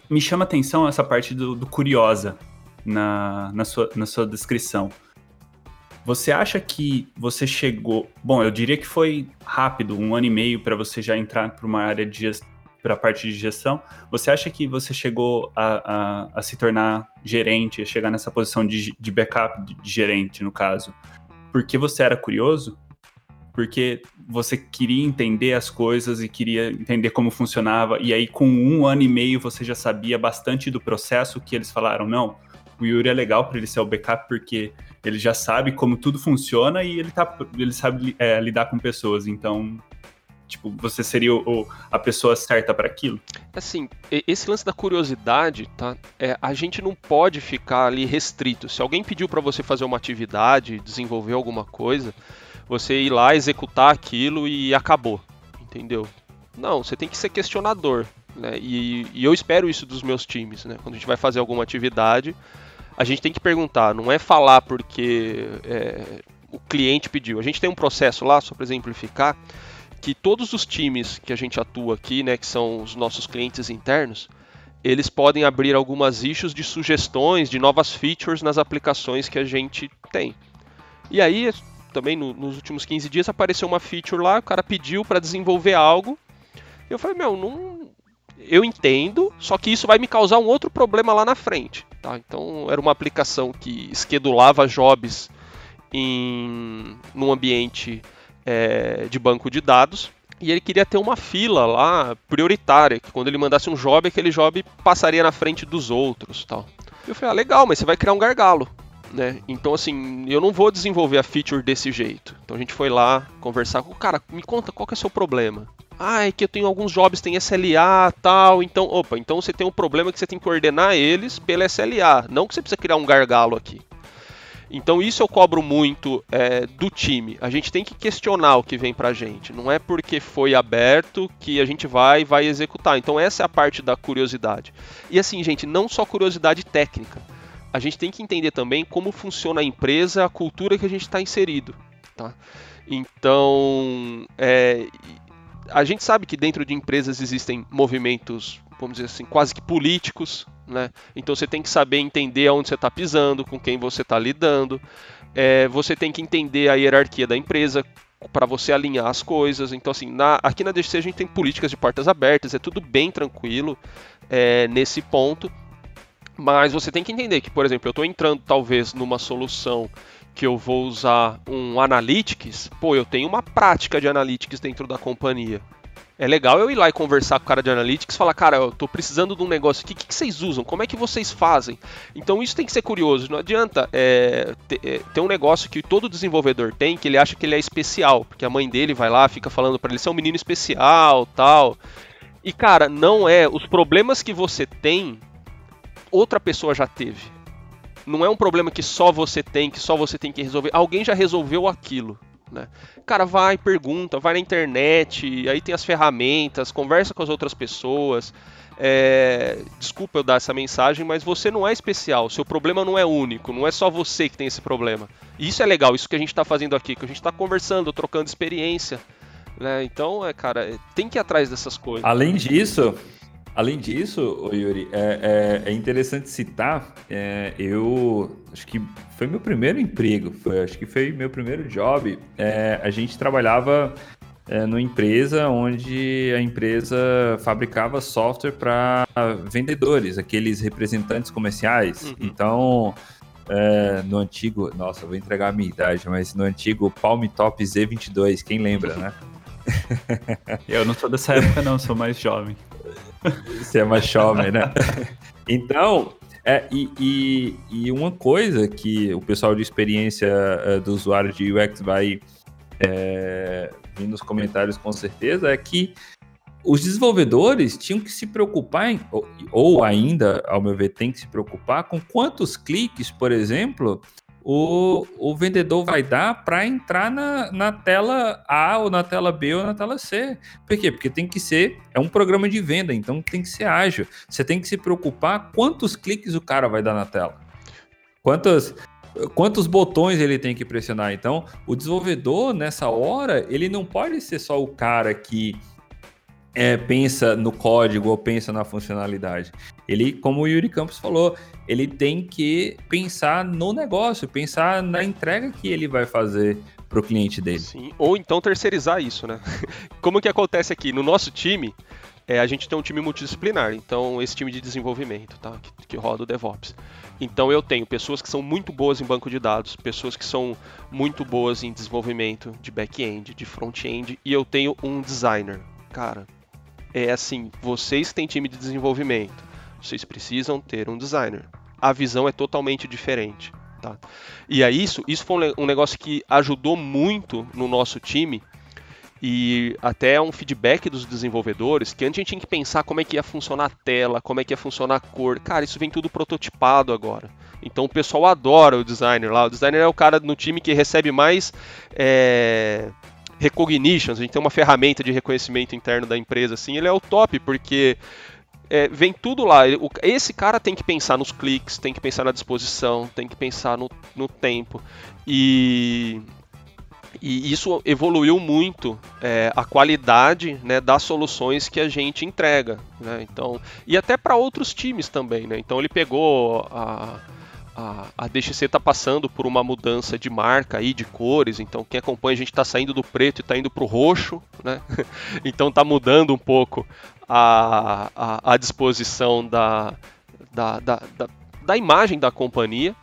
me chama atenção essa parte do, do curiosa na, na, sua, na sua descrição. Você acha que você chegou. Bom, eu diria que foi rápido, um ano e meio, para você já entrar para uma área de para a parte de gestão. Você acha que você chegou a, a, a se tornar gerente, a chegar nessa posição de, de backup de, de gerente, no caso, porque você era curioso? Porque você queria entender as coisas e queria entender como funcionava, e aí com um ano e meio você já sabia bastante do processo que eles falaram, não, o Yuri é legal para ele ser o backup porque ele já sabe como tudo funciona e ele, tá, ele sabe é, lidar com pessoas, então Tipo, você seria o, a pessoa certa para aquilo? Assim, esse lance da curiosidade, tá? É, a gente não pode ficar ali restrito. Se alguém pediu para você fazer uma atividade, desenvolver alguma coisa, você ir lá executar aquilo e acabou, entendeu? Não, você tem que ser questionador, né? E, e eu espero isso dos meus times, né? Quando a gente vai fazer alguma atividade, a gente tem que perguntar, não é falar porque é, o cliente pediu. A gente tem um processo lá, só para exemplificar, que todos os times que a gente atua aqui, né, que são os nossos clientes internos, eles podem abrir algumas issues de sugestões de novas features nas aplicações que a gente tem. E aí, também no, nos últimos 15 dias apareceu uma feature lá, o cara pediu para desenvolver algo. Eu falei, meu, não, eu entendo, só que isso vai me causar um outro problema lá na frente. Tá? Então era uma aplicação que esquedulava jobs em num ambiente é, de banco de dados e ele queria ter uma fila lá prioritária, que quando ele mandasse um job, aquele job passaria na frente dos outros, tal. Eu falei, ah, legal, mas você vai criar um gargalo, né? Então assim, eu não vou desenvolver a feature desse jeito. Então a gente foi lá conversar com o cara, me conta qual que é o seu problema. Ah, é que eu tenho alguns jobs tem SLA, tal, então, opa, então você tem um problema que você tem que ordenar eles pela SLA, não que você precisa criar um gargalo aqui. Então isso eu cobro muito é, do time. A gente tem que questionar o que vem pra gente. Não é porque foi aberto que a gente vai vai executar. Então essa é a parte da curiosidade. E assim, gente, não só curiosidade técnica. A gente tem que entender também como funciona a empresa, a cultura que a gente está inserido. Tá? Então, é, a gente sabe que dentro de empresas existem movimentos, vamos dizer assim, quase que políticos, né? Então você tem que saber entender aonde você está pisando, com quem você está lidando. É, você tem que entender a hierarquia da empresa para você alinhar as coisas. Então, assim, na, aqui na DGC a gente tem políticas de portas abertas, é tudo bem tranquilo é, nesse ponto. Mas você tem que entender que, por exemplo, eu estou entrando talvez numa solução que eu vou usar um Analytics, pô, eu tenho uma prática de Analytics dentro da companhia. É legal eu ir lá e conversar com o cara de Analytics, falar, cara, eu tô precisando de um negócio aqui, o que, que vocês usam? Como é que vocês fazem? Então isso tem que ser curioso, não adianta é, ter, é, ter um negócio que todo desenvolvedor tem, que ele acha que ele é especial, porque a mãe dele vai lá, fica falando para ele ser um menino especial, tal. E cara, não é, os problemas que você tem, outra pessoa já teve. Não é um problema que só você tem, que só você tem que resolver. Alguém já resolveu aquilo. Né? Cara, vai, pergunta, vai na internet, aí tem as ferramentas, conversa com as outras pessoas. É... Desculpa eu dar essa mensagem, mas você não é especial, seu problema não é único, não é só você que tem esse problema. E isso é legal, isso que a gente está fazendo aqui, que a gente está conversando, trocando experiência. Né? Então, é, cara, tem que ir atrás dessas coisas. Além disso, Além disso, Yuri, é, é, é interessante citar, é, eu acho que foi meu primeiro emprego, foi, acho que foi meu primeiro job. É, a gente trabalhava é, numa empresa onde a empresa fabricava software para vendedores, aqueles representantes comerciais. Uhum. Então, é, no antigo, nossa, vou entregar a minha idade, mas no antigo Palm Top Z22, quem lembra, né? Eu não sou dessa época, não, sou mais jovem. Você é mais jovem, né? Então, é, e, e, e, uma coisa que o pessoal de experiência uh, do usuário de UX vai é, vir nos comentários com certeza é que os desenvolvedores tinham que se preocupar, em, ou, ou ainda, ao meu ver, tem que se preocupar com quantos cliques, por exemplo, o, o vendedor vai dar para entrar na, na tela A ou na tela B ou na tela C. Por quê? Porque tem que ser, é um programa de venda, então tem que ser ágil. Você tem que se preocupar quantos cliques o cara vai dar na tela. Quantos, quantos botões ele tem que pressionar. Então, o desenvolvedor, nessa hora, ele não pode ser só o cara que é, pensa no código ou pensa na funcionalidade. Ele, como o Yuri Campos falou, ele tem que pensar no negócio, pensar na entrega que ele vai fazer para o cliente dele. Sim, ou então terceirizar isso, né? Como que acontece aqui? No nosso time, é, a gente tem um time multidisciplinar, então esse time de desenvolvimento, tá? Que, que, roda o DevOps. Então eu tenho pessoas que são muito boas em banco de dados, pessoas que são muito boas em desenvolvimento de back-end, de front-end, e eu tenho um designer. Cara, é assim, vocês têm time de desenvolvimento, vocês precisam ter um designer. A visão é totalmente diferente. Tá? E aí isso, isso foi um negócio que ajudou muito no nosso time e até um feedback dos desenvolvedores, que antes a gente tinha que pensar como é que ia funcionar a tela, como é que ia funcionar a cor. Cara, isso vem tudo prototipado agora. Então o pessoal adora o designer lá. O designer é o cara no time que recebe mais é, recognitions. A gente tem uma ferramenta de reconhecimento interno da empresa, assim, ele é o top, porque é, vem tudo lá. Esse cara tem que pensar nos cliques, tem que pensar na disposição, tem que pensar no, no tempo. E e isso evoluiu muito é, a qualidade né, das soluções que a gente entrega. Né? Então, e até para outros times também. Né? Então ele pegou a, a, a DXC está passando por uma mudança de marca aí, de cores. Então quem acompanha a gente está saindo do preto e está indo para o roxo. Né? então está mudando um pouco a, a, a disposição da, da, da, da, da imagem da companhia.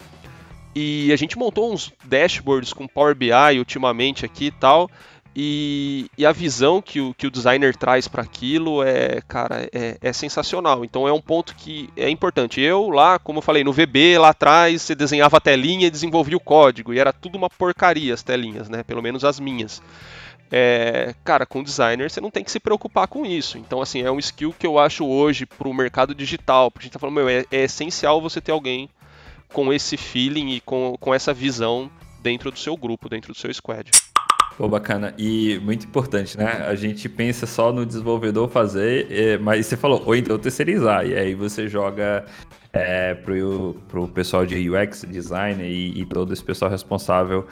E a gente montou uns dashboards com Power BI ultimamente aqui e tal. E, e, a visão que o, que o designer traz para aquilo é, cara, é, é, sensacional. Então é um ponto que é importante. Eu lá, como eu falei, no VB lá atrás, você desenhava a telinha e desenvolvia o código. E era tudo uma porcaria as telinhas, né? Pelo menos as minhas. É, cara, com designer você não tem que se preocupar com isso. Então, assim, é um skill que eu acho hoje para o mercado digital. Porque a gente tá falando, meu, é, é essencial você ter alguém com esse feeling e com, com essa visão dentro do seu grupo, dentro do seu squad. Pô, bacana. E muito importante, né? A gente pensa só no desenvolvedor fazer, é, mas você falou, ou então terceirizar. E aí você joga é, pro, pro pessoal de UX, design e, e todo esse pessoal responsável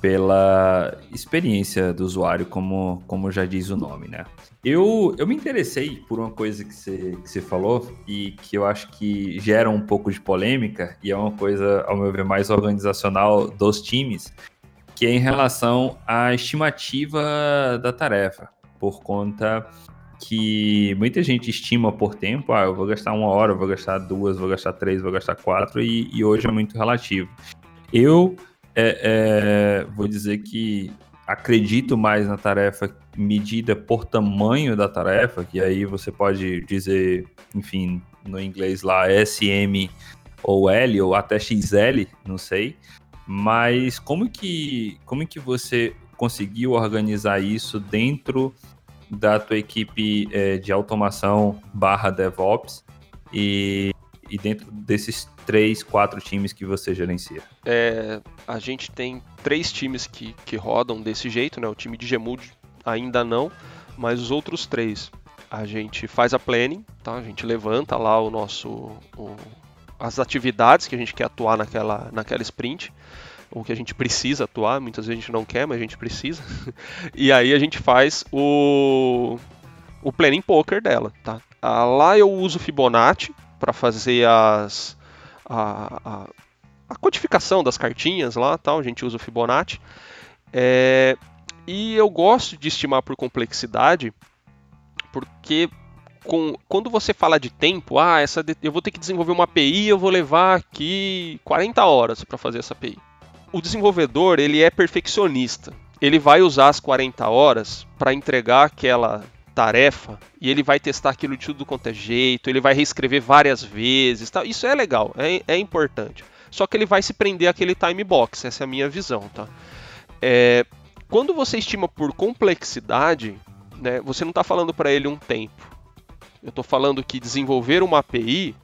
pela experiência do usuário, como, como já diz o nome, né? Eu, eu me interessei por uma coisa que você, que você falou e que eu acho que gera um pouco de polêmica e é uma coisa, ao meu ver, mais organizacional dos times, que é em relação à estimativa da tarefa, por conta que muita gente estima por tempo, ah, eu vou gastar uma hora, vou gastar duas, vou gastar três, vou gastar quatro, e, e hoje é muito relativo. Eu é, é, vou dizer que acredito mais na tarefa medida por tamanho da tarefa, que aí você pode dizer, enfim, no inglês lá SM ou L ou até XL, não sei. Mas como que como que você conseguiu organizar isso dentro da tua equipe é, de automação barra DevOps e, e dentro desses três, quatro times que você gerencia? É, a gente tem três times que, que rodam desse jeito, né? O time de Gemood ainda não, mas os outros três a gente faz a planning, tá? A gente levanta lá o nosso as atividades que a gente quer atuar naquela naquela sprint ou que a gente precisa atuar, muitas vezes a gente não quer, mas a gente precisa. e aí a gente faz o o planning poker dela, tá? Ah, lá eu uso Fibonacci para fazer as a, a, a, codificação das cartinhas lá, tal, a gente usa o Fibonacci. É, e eu gosto de estimar por complexidade, porque com, quando você fala de tempo, ah, essa eu vou ter que desenvolver uma API, eu vou levar aqui 40 horas para fazer essa API. O desenvolvedor ele é perfeccionista. Ele vai usar as 40 horas para entregar aquela tarefa e ele vai testar aquilo de tudo quanto é jeito, ele vai reescrever várias vezes, tá? isso é legal, é, é importante. Só que ele vai se prender àquele time box, essa é a minha visão, tá? É, quando você estima por complexidade, né, você não está falando para ele um tempo. Eu estou falando que desenvolver uma API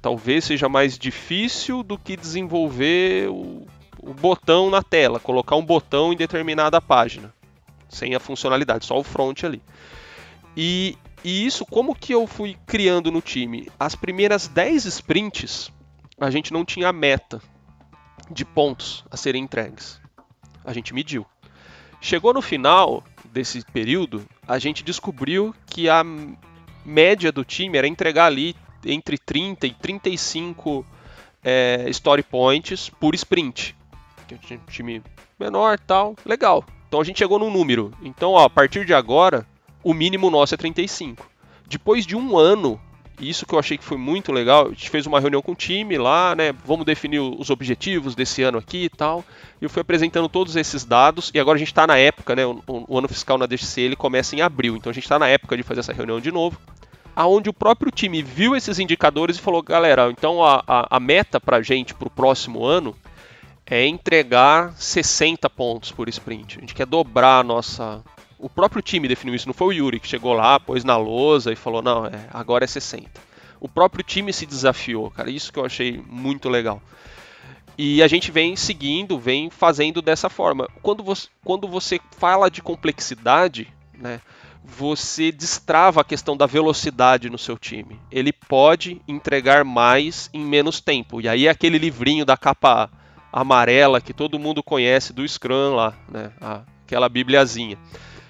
talvez seja mais difícil do que desenvolver o, o botão na tela, colocar um botão em determinada página, sem a funcionalidade, só o front ali. E, e isso, como que eu fui criando no time? As primeiras 10 sprints, a gente não tinha meta de pontos a serem entregues. A gente mediu. Chegou no final desse período, a gente descobriu que a média do time era entregar ali entre 30 e 35 é, story points por sprint. Um time menor tal, legal. Então a gente chegou num número. Então, ó, a partir de agora, o mínimo nosso é 35. Depois de um ano, isso que eu achei que foi muito legal, a gente fez uma reunião com o time lá, né? Vamos definir os objetivos desse ano aqui e tal. E eu fui apresentando todos esses dados. E agora a gente está na época, né? O, o, ano fiscal na DXC ele começa em abril, então a gente está na época de fazer essa reunião de novo. Aonde o próprio time viu esses indicadores e falou: galera, então a, a, a meta para a gente para o próximo ano é entregar 60 pontos por sprint. A gente quer dobrar a nossa, o próprio time definiu isso, não foi o Yuri que chegou lá, pôs na lousa e falou: não, é, agora é 60. O próprio time se desafiou, cara, isso que eu achei muito legal. E a gente vem seguindo, vem fazendo dessa forma. Quando você, quando você fala de complexidade, né, você destrava a questão da velocidade no seu time. Ele pode entregar mais em menos tempo. E aí aquele livrinho da capa amarela que todo mundo conhece do Scrum lá, né, aquela bibliazinha.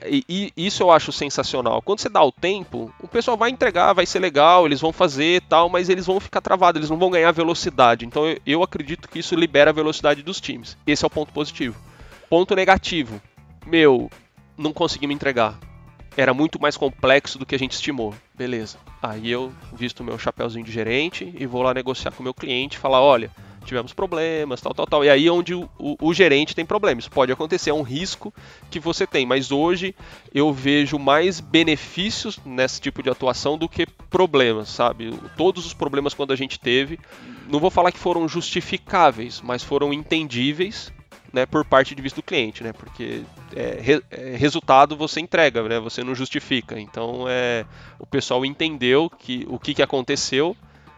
E, e, isso eu acho sensacional. Quando você dá o tempo, o pessoal vai entregar, vai ser legal, eles vão fazer tal, mas eles vão ficar travados, eles não vão ganhar velocidade. Então eu, eu acredito que isso libera a velocidade dos times. Esse é o ponto positivo. Ponto negativo. Meu, não consegui me entregar. Era muito mais complexo do que a gente estimou. Beleza. Aí eu visto meu chapéuzinho de gerente e vou lá negociar com o meu cliente, falar, olha, tivemos problemas, tal, tal, tal. E aí é onde o, o, o, gerente tem problemas. Pode acontecer, é um risco que você tem. Mas hoje eu vejo mais benefícios nesse tipo de atuação do que problemas, sabe? Todos os problemas quando a gente teve, não vou falar que foram justificáveis, mas foram entendíveis. Né, por parte de vista do cliente, né, porque é, re, é, resultado você entrega, né, você não justifica. Então é, o pessoal entendeu que o que, que aconteceu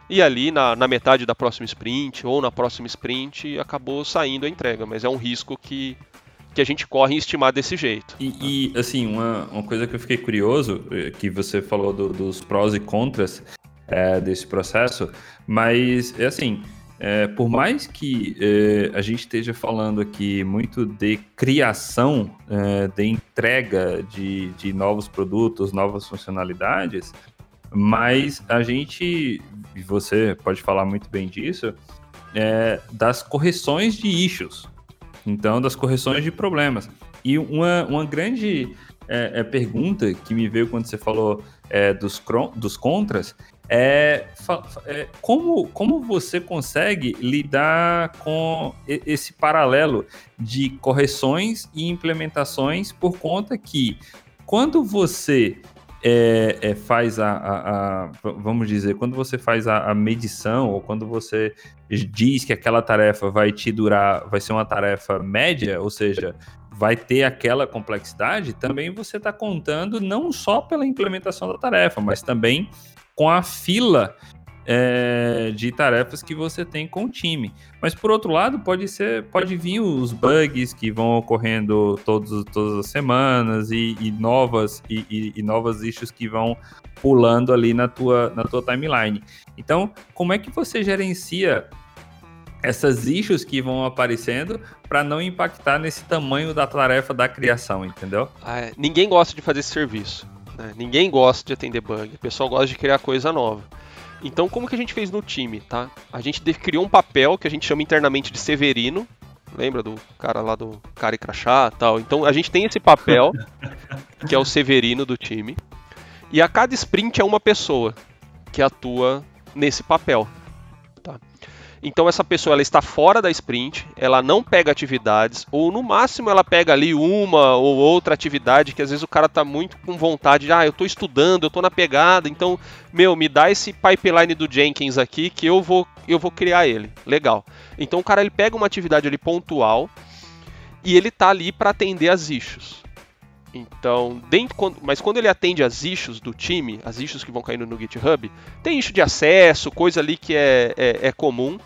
e ali na, na, metade da próxima sprint ou na próxima sprint acabou saindo a entrega, mas é um risco que, que a gente corre em estimar desse jeito. E, e assim, uma, uma coisa que eu fiquei curioso, eh, que você falou do, dos prós e contras é, desse processo, mas é assim, é, por mais que é, a gente esteja falando aqui muito de criação, é, de entrega de, de novos produtos, novas funcionalidades, mas a gente, e você pode falar muito bem disso, é, das correções de issues. Então, das correções de problemas. E uma, uma grande é, é, pergunta que me veio quando você falou é, dos, dos contras é, é, como, como você consegue lidar com esse paralelo de correções e implementações por conta que quando você é, é, faz a, a, a, vamos dizer, quando você faz a, a, medição ou quando você diz que aquela tarefa vai te durar, vai ser uma tarefa média, ou seja, vai ter aquela complexidade, também você está contando não só pela implementação da tarefa, mas também com a fila é, de tarefas que você tem com o time. Mas por outro lado, pode ser, pode vir os bugs que vão ocorrendo todos, todas as semanas e, e novas e, e, e, novas issues que vão pulando ali na tua, na tua timeline. Então, como é que você gerencia essas issues que vão aparecendo para não impactar nesse tamanho da tarefa da criação, entendeu? Ah, é. Ninguém gosta de fazer esse serviço. Né? Ninguém gosta de atender bug. O pessoal gosta de criar coisa nova. Então, como que a gente fez no time, tá? A gente criou um papel que a gente chama internamente de Severino. Lembra do cara lá do cara e crachá tal? Então, a gente tem esse papel, que é o Severino do time. E a cada sprint é uma pessoa que atua nesse papel. Então essa pessoa ela está fora da sprint, ela não pega atividades, ou no máximo ela pega ali uma ou outra atividade que às vezes o cara está muito com vontade de, ah, eu estou estudando, eu estou na pegada, então, meu, me dá esse pipeline do Jenkins aqui que eu vou eu vou criar ele. Legal. Então o cara ele pega uma atividade ali pontual e ele tá ali para atender as issues. Então, dentro, mas quando ele atende as issues do time, as issues que vão caindo no GitHub, tem issue de acesso, coisa ali que é, é, é comum,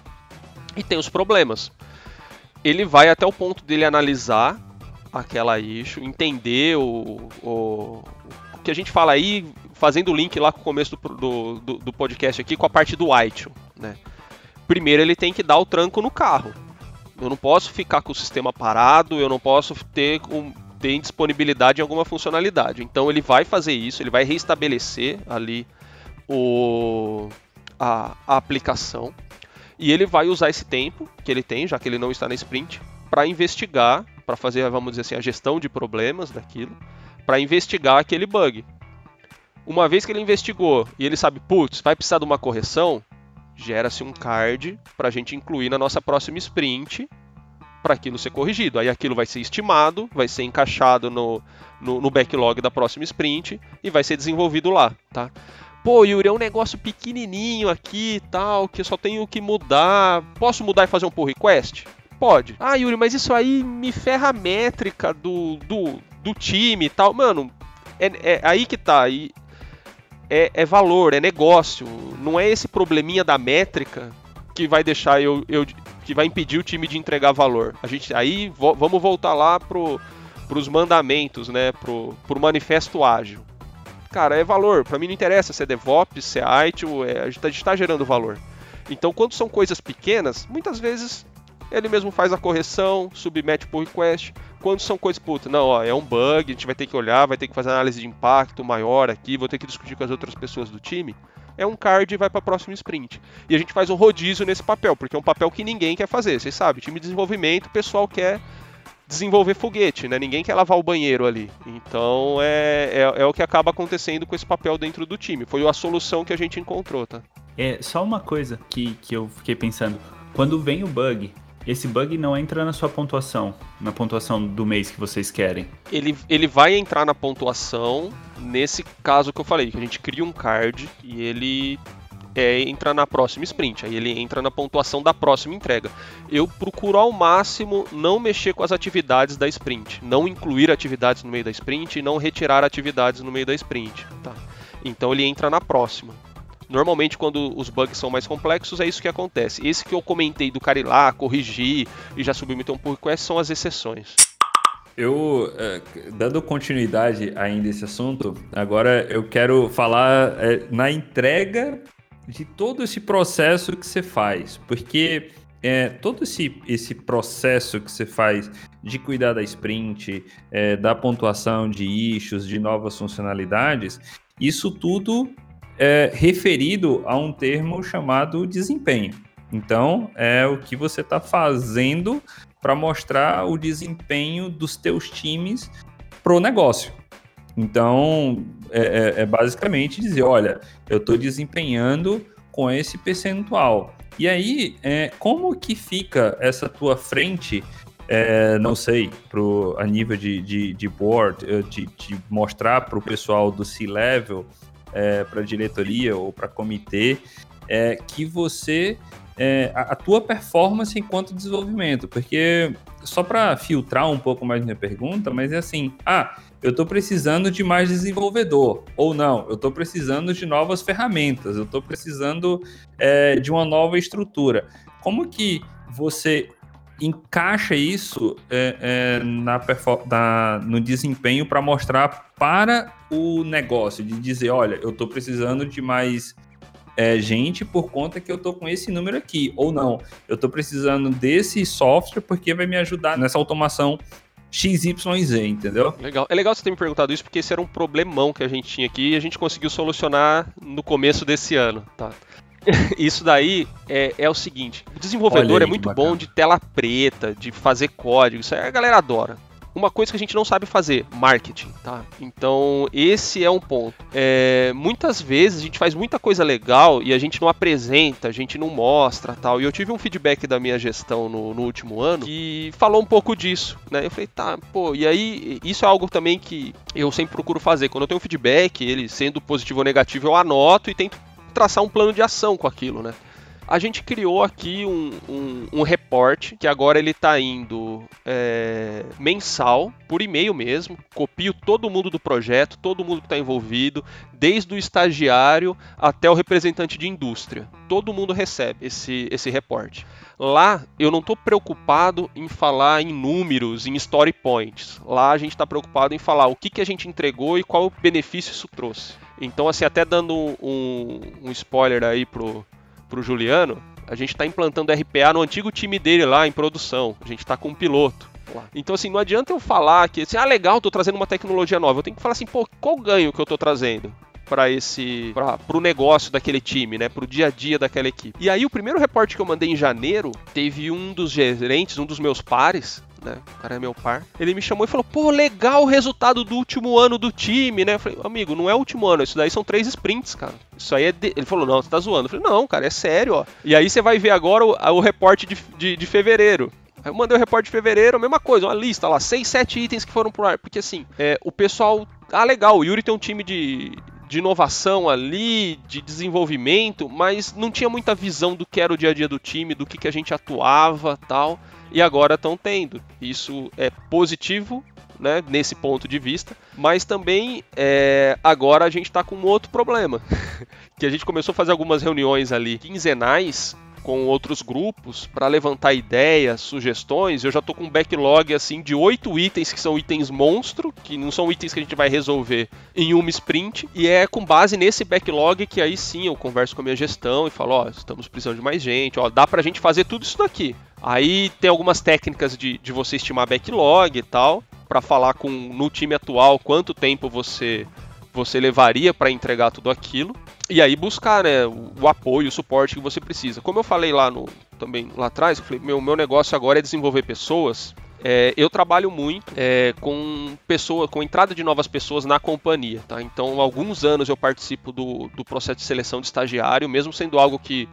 e tem os problemas. Ele vai até o ponto dele analisar aquela issue, entender o, o, o que a gente fala aí, fazendo o link lá com o começo do, do, do podcast aqui com a parte do ITIL, né? Primeiro ele tem que dar o tranco no carro. Eu não posso ficar com o sistema parado, eu não posso ter um, tem disponibilidade em alguma funcionalidade. Então ele vai fazer isso, ele vai restabelecer ali o, a, a aplicação e ele vai usar esse tempo que ele tem, já que ele não está na sprint, para investigar, para fazer, vamos dizer assim, a gestão de problemas daquilo, para investigar aquele bug. Uma vez que ele investigou e ele sabe, putz, vai precisar de uma correção, gera-se um card para a gente incluir na nossa próxima sprint para aquilo ser corrigido. Aí aquilo vai ser estimado, vai ser encaixado no, no, no, backlog da próxima sprint e vai ser desenvolvido lá, tá? Pô, Yuri, é um negócio pequenininho aqui e tal, que eu só tenho que mudar. Posso mudar e fazer um pull request? Pode. Ah, Yuri, mas isso aí me ferra a métrica do, do, do time e tal. Mano, é, é aí que tá. E é, é, valor, é negócio. Não é esse probleminha da métrica que vai deixar eu, eu que vai impedir o time de entregar valor. A gente aí vo, vamos voltar lá pro os mandamentos, né, pro, pro manifesto ágil. Cara, é valor. Para mim não interessa se é DevOps, se é ITIL, é, a gente está tá gerando valor. Então, quando são coisas pequenas, muitas vezes ele mesmo faz a correção, submete por request. Quando são coisas, puta, não, ó, é um bug, a gente vai ter que olhar, vai ter que fazer análise de impacto maior aqui, vou ter que discutir com as outras pessoas do time. É um card e vai para a próxima sprint. E a gente faz um rodízio nesse papel, porque é um papel que ninguém quer fazer, vocês sabem, time de desenvolvimento, o pessoal quer desenvolver foguete, né? Ninguém quer lavar o banheiro ali. Então é, é, é, o que acaba acontecendo com esse papel dentro do time. Foi a solução que a gente encontrou, tá? É só uma coisa que, que eu fiquei pensando. Quando vem o bug, esse bug não entra na sua pontuação, na pontuação do mês que vocês querem. Ele, ele vai entrar na pontuação nesse caso que eu falei, que a gente cria um card e ele é, entra na próxima sprint, aí ele entra na pontuação da próxima entrega. Eu procuro ao máximo não mexer com as atividades da sprint, não incluir atividades no meio da sprint e não retirar atividades no meio da sprint. Tá? Então ele entra na próxima. Normalmente, quando os bugs são mais complexos, é isso que acontece. Esse que eu comentei do cara ir lá, corrigir e já submeter um pull request são as exceções. Eu, é, dando continuidade ainda a esse assunto, agora eu quero falar é, na entrega de todo esse processo que você faz, porque é, todo esse, esse processo que você faz de cuidar da sprint, é, da pontuação de issues, de novas funcionalidades, isso tudo é referido a um termo chamado desempenho. Então, é o que você está fazendo para mostrar o desempenho dos teus times pro negócio. Então, é, é, é basicamente dizer, olha, eu estou desempenhando com esse percentual. E aí, é, como que fica essa tua frente, é, não sei, pro, a nível de, de, de board, eh, de, de mostrar para o pessoal do C-Level, é, para diretoria ou para comitê, é, que você é, a, a, tua performance enquanto desenvolvimento, porque só para filtrar um pouco mais minha pergunta, mas é assim, ah, eu estou precisando de mais desenvolvedor, ou não, eu estou precisando de novas ferramentas, eu estou precisando é, de uma nova estrutura. Como que você encaixa isso é, é, na, na, no desempenho para mostrar para o negócio, de dizer, olha, eu estou precisando de mais é, gente por conta que eu estou com esse número aqui, ou não, eu estou precisando desse software porque vai me ajudar nessa automação XYZ, entendeu? Legal. É legal você ter me perguntado isso, porque esse era um problemão que a gente tinha aqui e a gente conseguiu solucionar no começo desse ano, tá? Isso daí é, é o seguinte: o desenvolvedor aí, é muito bom de tela preta, de fazer código, isso aí a galera adora uma coisa que a gente não sabe fazer, marketing, tá? Então, esse é um ponto. É, muitas vezes a gente faz muita coisa legal e a gente não apresenta, a gente não mostra, tal. E eu tive um feedback da minha gestão no, no último ano que falou um pouco disso, né? Eu falei, tá, pô, e aí isso é algo também que eu sempre procuro fazer. Quando eu tenho um feedback, ele sendo positivo ou negativo, eu anoto e tento traçar um plano de ação com aquilo, né? A gente criou aqui um, um, um reporte que agora ele está indo é, mensal, por e-mail mesmo. Copio todo mundo do projeto, todo mundo que está envolvido, desde o estagiário até o representante de indústria. Todo mundo recebe esse, esse reporte. Lá eu não estou preocupado em falar em números, em story points. Lá a gente está preocupado em falar o que, que a gente entregou e qual benefício isso trouxe. Então, assim, até dando um, um spoiler aí pro, pro Juliano, a gente está implantando RPA no antigo time dele lá em produção. A gente está com um piloto. Então, assim, não adianta eu falar que, assim, ah, legal, tô trazendo uma tecnologia nova. Eu tenho que falar assim, pô, qual ganho que eu tô trazendo? para esse para o negócio daquele time, né, para o dia a dia daquela equipe. E aí o primeiro reporte que eu mandei em janeiro teve um dos gerentes, um dos meus pares, né? O cara é meu par. Ele me chamou e falou: pô, legal o resultado do último ano do time, né? Eu falei: amigo, não é o último ano, isso daí são três sprints, cara. Isso aí é. De... Ele falou: não, você tá zoando. Eu falei: não, cara, é sério, ó. E aí você vai ver agora o, o reporte de, de, de fevereiro. Aí eu mandei o reporte de fevereiro, a mesma coisa, uma lista lá, seis, sete itens que foram pro ar. Porque assim, é, o pessoal. Ah, legal, o Yuri tem um time de, de inovação ali, de desenvolvimento, mas não tinha muita visão do que era o dia a dia do time, do que, que a gente atuava tal. E agora estão tendo. Isso é positivo, né, nesse ponto de vista, mas também é, agora a gente está com um outro problema, que a gente começou a fazer algumas reuniões ali quinzenais com outros grupos para levantar ideias, sugestões. Eu já estou com um backlog assim de oito itens que são itens monstro, que não são itens que a gente vai resolver em uma sprint, e é com base nesse backlog que aí sim eu converso com a minha gestão e falo, ó, oh, estamos precisando de mais gente, ó, dá pra gente fazer tudo isso daqui. Aí tem algumas técnicas de, de você estimar backlog e tal, para falar com no time atual quanto tempo você você levaria para entregar tudo aquilo e aí buscar né, o, apoio, o suporte que você precisa. Como eu falei lá no também lá atrás, eu falei, meu, meu negócio agora é desenvolver pessoas. É, eu trabalho muito é, com pessoa, com entrada de novas pessoas na companhia, tá? Então, há alguns anos eu participo do, do processo de seleção de estagiário, mesmo sendo algo que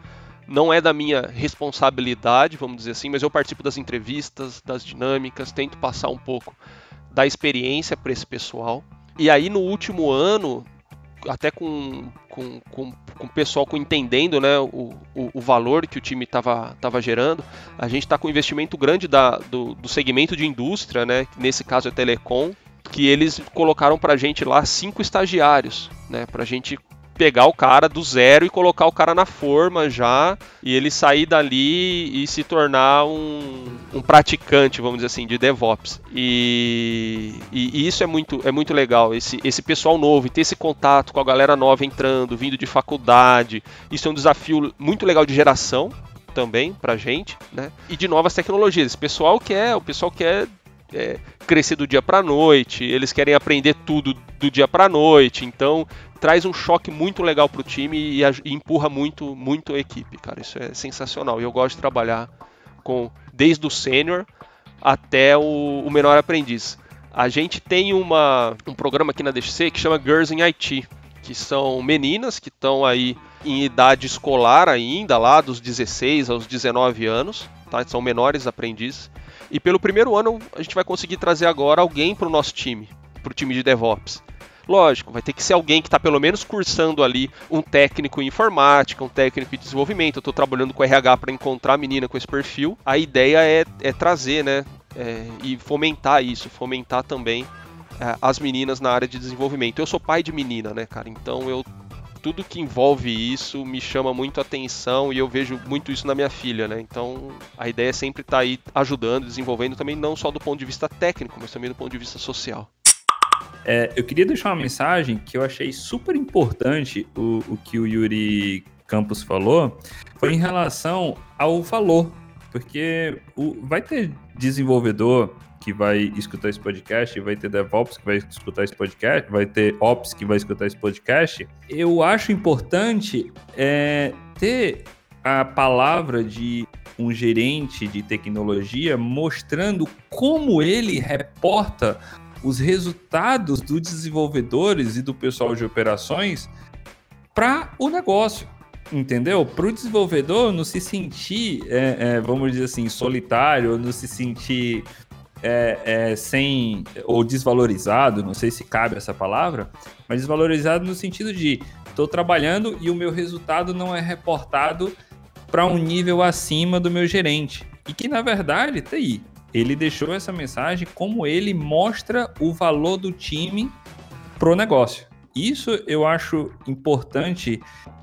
não é da minha responsabilidade, vamos dizer assim, mas eu participo das entrevistas, das dinâmicas, tento passar um pouco da experiência para esse pessoal. E aí no último ano, até com, com, com, com o pessoal com entendendo né, o, o, o, valor que o time estava tava gerando, a gente está com um investimento grande da, do, do segmento de indústria, né, nesse caso é telecom, que eles colocaram para a gente lá cinco estagiários, né, para a gente pegar o cara do zero e colocar o cara na forma já e ele sair dali e se tornar um, um praticante, vamos dizer assim, de DevOps. E, e, isso é muito, é muito legal, esse, esse pessoal novo e ter esse contato com a galera nova entrando, vindo de faculdade. Isso é um desafio muito legal de geração também pra gente, né? E de novas tecnologias. Esse pessoal quer, o pessoal quer é, crescer do dia para noite, eles querem aprender tudo do dia para noite, então traz um choque muito legal pro time e, e, empurra muito, muito a equipe, cara. Isso é sensacional. E eu gosto de trabalhar com desde o sênior até o, o, menor aprendiz. A gente tem uma, um programa aqui na DXC que chama Girls in IT, que são meninas que estão aí em idade escolar ainda, lá dos 16 aos 19 anos, tá? São menores aprendizes. E pelo primeiro ano a gente vai conseguir trazer agora alguém para o nosso time, para o time de DevOps. Lógico, vai ter que ser alguém que está pelo menos cursando ali um técnico em informática, um técnico em desenvolvimento. Eu estou trabalhando com RH para encontrar a menina com esse perfil. A ideia é, é trazer, né? É, e fomentar isso, fomentar também é, as meninas na área de desenvolvimento. Eu sou pai de menina, né, cara? Então eu tudo que envolve isso me chama muito atenção e eu vejo muito isso na minha filha, né? Então a ideia é sempre estar tá aí ajudando, desenvolvendo também, não só do ponto de vista técnico, mas também do ponto de vista social. É, eu queria deixar uma mensagem que eu achei super importante o, o que o Yuri Campos falou, foi em relação ao valor. Porque o, vai ter desenvolvedor que vai escutar esse podcast, vai ter DevOps que vai escutar esse podcast, vai ter Ops que vai escutar esse podcast. Eu acho importante é, ter a palavra de um gerente de tecnologia mostrando como ele reporta os resultados dos desenvolvedores e do pessoal de operações para o negócio. Entendeu? Para o desenvolvedor não se sentir, é, é, vamos dizer assim, solitário, não se sentir é, é, sem ou desvalorizado, não sei se cabe essa palavra, mas desvalorizado no sentido de estou trabalhando e o meu resultado não é reportado para um nível acima do meu gerente. E que na verdade tá aí. Ele deixou essa mensagem como ele mostra o valor do time pro negócio. Isso eu acho importante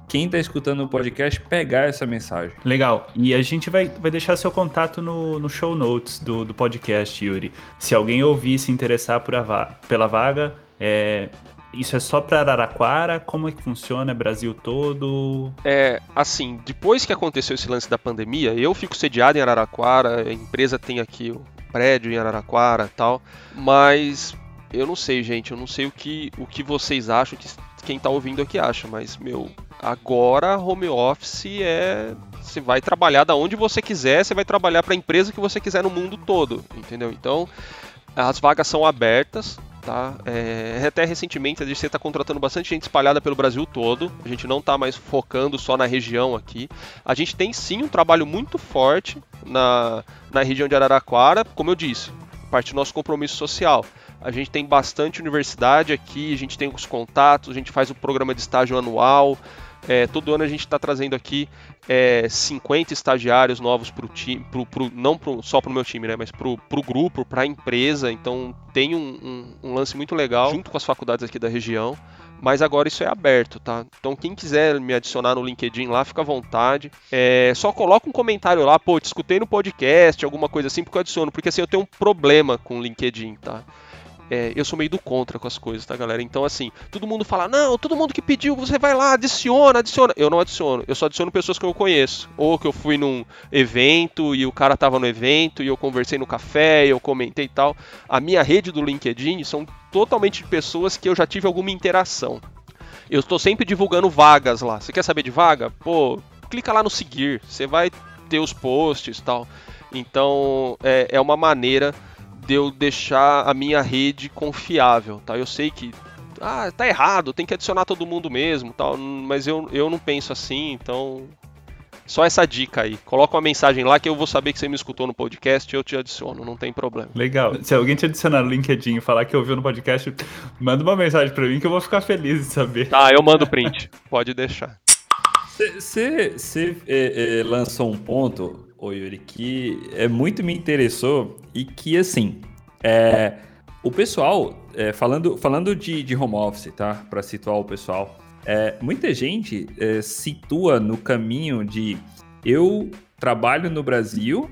quem está escutando o podcast pegar essa mensagem. Legal. E a gente vai, vai deixar seu contato no, no show notes do, do podcast, Yuri. Se alguém ouvir e se interessar por va pela vaga, é, isso é só para Araraquara? Como é que funciona? É Brasil todo? É, assim, depois que aconteceu esse lance da pandemia, eu fico sediado em Araraquara, a empresa tem aqui o prédio em Araraquara tal, mas eu não sei, gente, eu não sei o que, o que vocês acham, que quem tá ouvindo aqui acha, mas, meu, agora home office é você vai trabalhar da onde você quiser, você vai trabalhar para a empresa que você quiser no mundo todo, entendeu? Então, as vagas são abertas, tá? É, até recentemente a gente está contratando bastante gente espalhada pelo Brasil todo. A gente não está mais focando só na região aqui. A gente tem sim um trabalho muito forte na, na região de Araraquara, como eu disse, parte do nosso compromisso social. A gente tem bastante universidade aqui, a gente tem os contatos, a gente faz o programa de estágio anual. É, todo ano a gente está trazendo aqui é, 50 estagiários novos para o time, pro, pro, não pro, só para o meu time, né, mas para o grupo, para a empresa. Então tem um, um, um, lance muito legal junto com as faculdades aqui da região. Mas agora isso é aberto, tá? Então quem quiser me adicionar no LinkedIn lá, fica à vontade. É, só coloca um comentário lá, pô, te escutei no podcast, alguma coisa assim, porque eu adiciono. Porque assim, eu tenho um problema com o LinkedIn, tá? É, eu sou meio do contra com as coisas, tá, galera? Então, assim, todo mundo fala, não, todo mundo que pediu, você vai lá, adiciona, adiciona. Eu não adiciono, eu só adiciono pessoas que eu conheço. Ou que eu fui num evento e o cara tava no evento e eu conversei no café eu comentei e tal. A minha rede do LinkedIn são totalmente de pessoas que eu já tive alguma interação. Eu estou sempre divulgando vagas lá. Você quer saber de vaga? Pô, clica lá no seguir, você vai ter os posts e tal. Então, é, é uma maneira de eu deixar a minha rede confiável, tá? Eu sei que ah, tá errado, tem que adicionar todo mundo mesmo, tal, mas eu, eu não penso assim, então só essa dica aí. Coloca uma mensagem lá que eu vou saber que você me escutou no podcast e eu te adiciono, não tem problema. Legal. Se alguém te adicionar no LinkedIn e falar que ouviu no podcast, manda uma mensagem para mim que eu vou ficar feliz de saber. Tá, eu mando print. Pode deixar. Você é, é, lançou um ponto, ô Yuri, que é, muito me interessou e que, assim, é, o pessoal, é, falando, falando de, de home office, tá? Para situar o pessoal, é, muita gente é, situa no caminho de eu trabalho no Brasil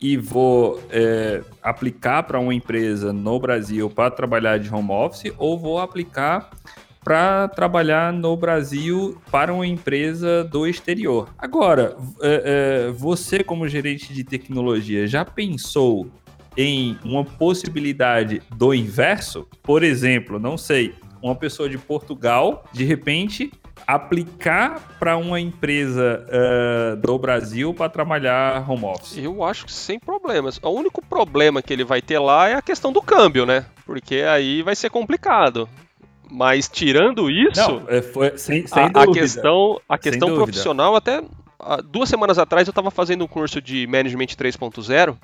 e vou é, aplicar para uma empresa no Brasil para trabalhar de home office ou vou aplicar para trabalhar no Brasil para uma empresa do exterior. Agora, é, é, você como gerente de tecnologia já pensou em uma possibilidade do inverso? Por exemplo, não sei, uma pessoa de Portugal, de repente, aplicar para uma empresa uh, do Brasil para trabalhar home office? Eu acho que sem problemas. O único problema que ele vai ter lá é a questão do câmbio, né? Porque aí vai ser complicado. Mas tirando isso, Não, é, foi, sem, sem a, a, questão, a questão profissional, até duas semanas atrás eu estava fazendo um curso de Management 3.0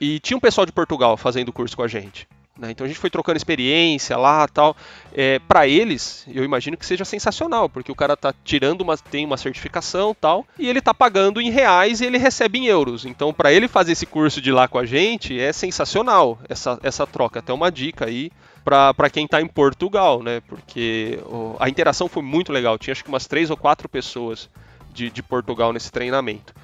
e tinha um pessoal de Portugal fazendo o curso com a gente. Né? Então a gente foi trocando experiência lá tal. É, para eles, eu imagino que seja sensacional, porque o cara tá tirando uma, tem uma certificação tal, e ele tá pagando em reais e ele recebe em euros. Então, para ele fazer esse curso de lá com a gente, é sensacional essa, essa troca. Até uma dica aí para quem está em Portugal, né? Porque oh, a interação foi muito legal. Tinha acho que umas três ou quatro pessoas de, de Portugal nesse treinamento.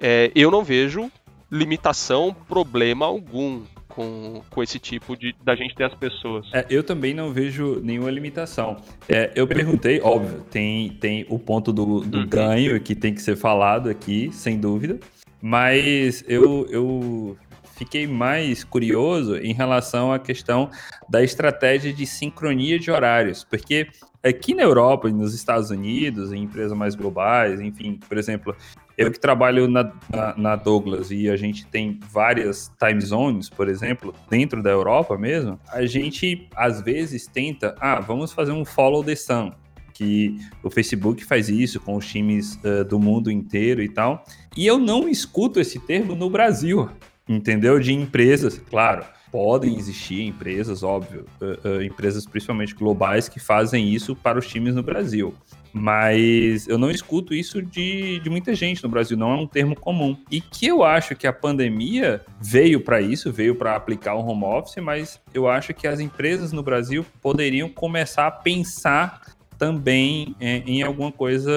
É, eu não vejo limitação, problema algum com, com esse tipo de da gente ter as pessoas. É, eu também não vejo nenhuma limitação. É, eu perguntei, óbvio, tem, tem o ponto do, do uhum. ganho que tem que ser falado aqui, sem dúvida. Mas eu, eu fiquei mais curioso em relação à questão da estratégia de sincronia de horários, porque aqui na Europa e nos Estados Unidos, em empresas mais globais, enfim, por exemplo, eu que trabalho na, na, na, Douglas e a gente tem várias time zones, por exemplo, dentro da Europa mesmo, a gente às vezes tenta, ah, vamos fazer um follow the sun, que o Facebook faz isso com os times uh, do mundo inteiro e tal. E eu não escuto esse termo no Brasil entendeu? De empresas, claro. Podem existir empresas, óbvio, uh, uh, empresas principalmente globais que fazem isso para os times no Brasil. Mas eu não escuto isso de, de muita gente no Brasil, não é um termo comum. E que eu acho que a pandemia veio para isso, veio para aplicar o home office, mas eu acho que as empresas no Brasil poderiam começar a pensar também é, em alguma coisa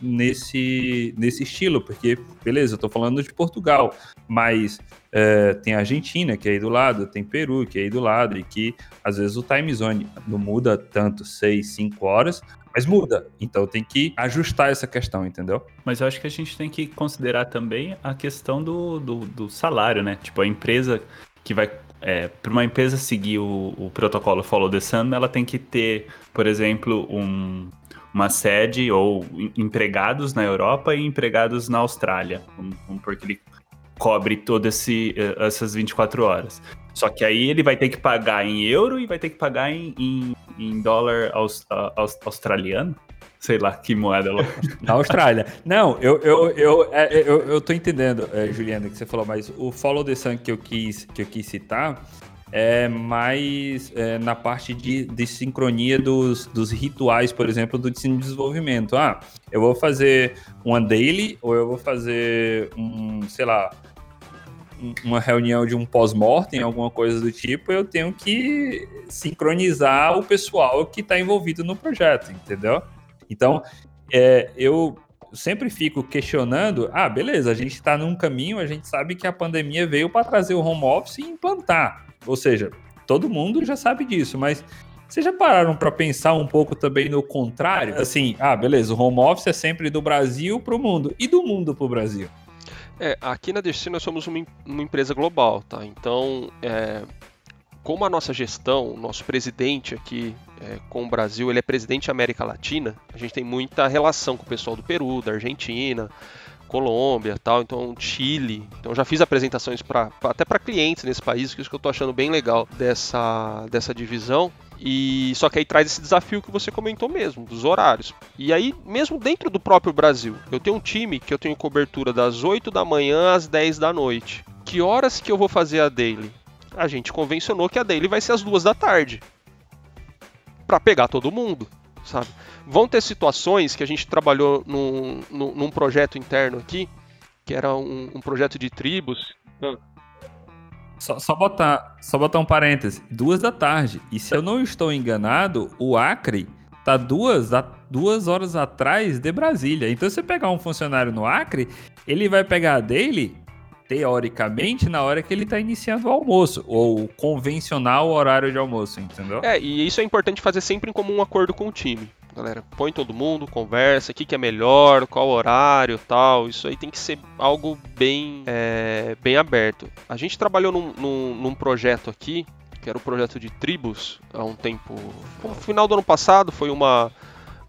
nesse, nesse estilo, porque, beleza, eu tô falando de Portugal, mas é, tem Argentina, que é aí do lado, tem Peru, que é aí do lado, e que às vezes o time zone não muda tanto, 6, 5 horas, mas muda. Então tem que ajustar essa questão, entendeu? Mas eu acho que a gente tem que considerar também a questão do, do, do salário, né? Tipo, a empresa que vai é, para uma empresa seguir o, o, protocolo Follow the Sun, ela tem que ter, por exemplo, um, uma sede ou empregados na Europa e empregados na Austrália, porque ele cobre todas eh, essas 24 horas. Só que aí ele vai ter que pagar em euro e vai ter que pagar em, em, em dólar aus, aus, australiano. Sei lá que moeda ela. Na Austrália. Não, eu, eu, eu, é, eu, eu tô entendendo, é, Juliana, que você falou, mas o Follow the Sun que eu quis, que eu quis citar é mais é, na parte de, de sincronia dos, dos rituais, por exemplo, do desenvolvimento. Ah, eu vou fazer uma daily ou eu vou fazer um, sei lá, uma reunião de um pós-mortem, alguma coisa do tipo, eu tenho que sincronizar o pessoal que está envolvido no projeto, entendeu? Então, é, eu sempre fico questionando, ah, beleza, a gente está num caminho, a gente sabe que a pandemia veio para trazer o home office e implantar. Ou seja, todo mundo já sabe disso, mas vocês já pararam para pensar um pouco também no contrário? Assim, ah, beleza, o home office é sempre do Brasil para o mundo e do mundo para o Brasil. É, aqui na Destino nós somos uma, uma empresa global, tá? Então, é, como a nossa gestão, nosso presidente aqui é, com o Brasil, ele é presidente da América Latina, a gente tem muita relação com o pessoal do Peru, da Argentina, Colômbia, tal, então Chile. Então já fiz apresentações para até para clientes nesse país, que isso que eu estou achando bem legal dessa dessa divisão. E só que aí traz esse desafio que você comentou mesmo, dos horários. E aí, mesmo dentro do próprio Brasil, eu tenho um time que eu tenho cobertura das 8 da manhã às 10 da noite. Que horas que eu vou fazer a daily? A gente convencionou que a daily vai ser às 2 da tarde. Para pegar todo mundo, sabe? Vão ter situações que a gente trabalhou num, num, num projeto interno aqui, que era um, um projeto de tribos. Só, só, botar, só botar um parêntese. Duas da tarde. E se eu não estou enganado, o Acre tá duas, duas horas atrás de Brasília. Então, se você pegar um funcionário no Acre, ele vai pegar a dele, teoricamente, na hora que ele está iniciando o almoço, ou o convencional horário de almoço, entendeu? É, e isso é importante fazer sempre em comum acordo com o time galera. Põe todo mundo, conversa, o que, que é melhor, qual horário tal. Isso aí tem que ser algo bem, é, bem aberto. A gente trabalhou num, num, num projeto aqui, que era o projeto de tribos, há um tempo. No final do ano passado, foi uma,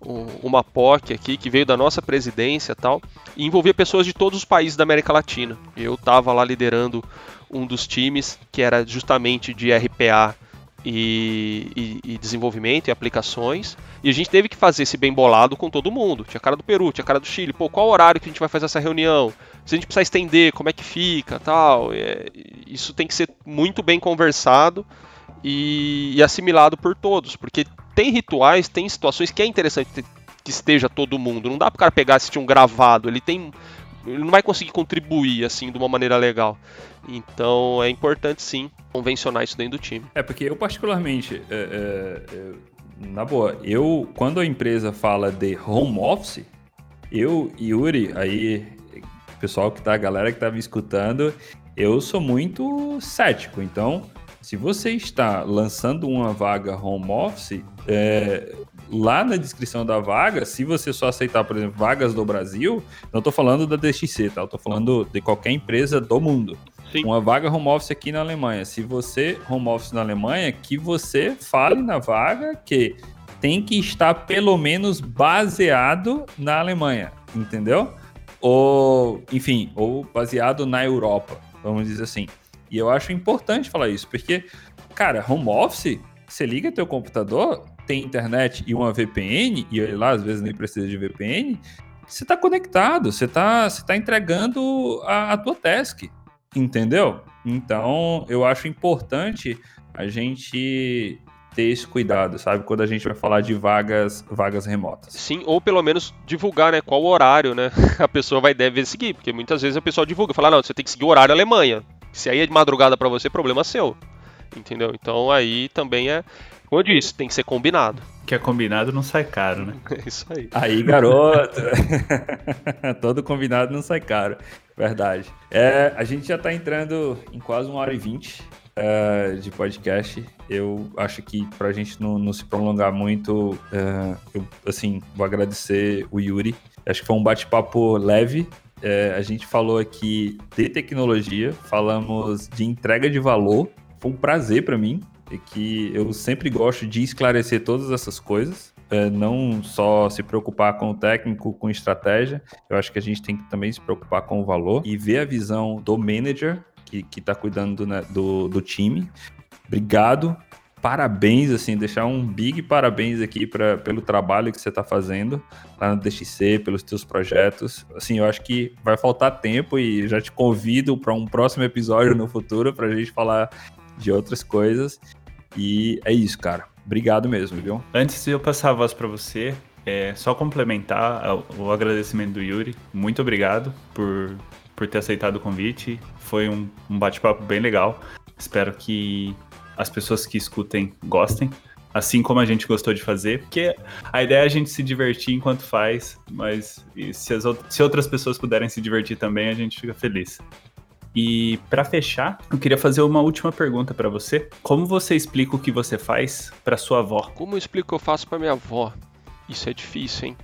uma POC aqui que veio da nossa presidência tal, e envolvia pessoas de todos os países da América Latina. Eu estava lá liderando um dos times que era justamente de RPA e, e, e, desenvolvimento e aplicações. E a gente teve que fazer esse bem bolado com todo mundo. Tinha cara do Peru, tinha cara do Chile. Pô, qual horário que a gente vai fazer essa reunião? Se a gente precisar estender, como é que fica, tal. É, isso tem que ser muito bem conversado e, e, assimilado por todos, porque tem rituais, tem situações que é interessante que esteja todo mundo. Não dá para o cara pegar e assistir um gravado. Ele tem ele não vai conseguir contribuir assim de uma maneira legal. Então é importante sim convencionar isso dentro do time. É porque eu particularmente, é, é, na boa, eu quando a empresa fala de home office, eu Yuri, aí pessoal que tá, a galera que tá me escutando, eu sou muito cético. Então, se você está lançando uma vaga home office, é, lá na descrição da vaga, se você só aceitar, por exemplo, vagas do Brasil, não estou falando da DXC, tá? Eu tô falando de qualquer empresa do mundo. Sim. Uma vaga home office aqui na Alemanha. Se você home office na Alemanha, que você fale na vaga que tem que estar pelo menos baseado na Alemanha, entendeu? Ou, enfim, ou baseado na Europa, vamos dizer assim. E eu acho importante falar isso, porque, cara, home office, você liga teu computador, tem internet e uma VPN, e lá às vezes nem precisa de VPN, você está conectado, você está você tá entregando a, a tua task, entendeu? Então, eu acho importante a gente ter esse cuidado, sabe? Quando a gente vai falar de vagas, vagas remotas. Sim, ou pelo menos divulgar, né? Qual horário, né? A pessoa vai deve seguir, porque muitas vezes a pessoa divulga, fala, não, você tem que seguir o horário Alemanha. Se aí é de madrugada para você, problema seu. Entendeu? Então aí também é, como eu disse, tem que ser combinado. Que é combinado não sai caro, né? É isso aí. Aí, garoto. Todo combinado não sai caro. Verdade. É, a gente já tá entrando em quase uma hora e vinte uh, de podcast. Eu acho que pra gente não, não se prolongar muito, uh, eu, assim, vou agradecer o Yuri. Acho que foi um bate-papo leve, é, a gente falou aqui de tecnologia, falamos de entrega de valor. Foi um prazer para mim, e que eu sempre gosto de esclarecer todas essas coisas. é, não só se preocupar com o técnico, com estratégia, eu acho que a gente tem que também se preocupar com o valor e ver a visão do manager que, que tá cuidando né, do, do time. Obrigado parabéns, assim, deixar um big parabéns aqui pra, pelo trabalho que você está fazendo lá no DXC, pelos teus projetos. Assim, eu acho que vai faltar tempo e já te convido para um próximo episódio no futuro para a gente falar de outras coisas. E é isso, cara. Obrigado mesmo, viu? Antes de eu passar a voz para você, é só complementar o agradecimento do Yuri. Muito obrigado por, por ter aceitado o convite. Foi um, um bate-papo bem legal. Espero que as pessoas que escutem gostem, assim como a gente gostou de fazer, porque a ideia é a gente se divertir enquanto faz, mas se, as, se outras pessoas puderem se divertir também, a gente fica feliz. E para fechar, eu queria fazer uma última pergunta para você. Como você explica o que você faz para sua avó? Como eu explico o que eu faço para minha avó? Isso é difícil, hein?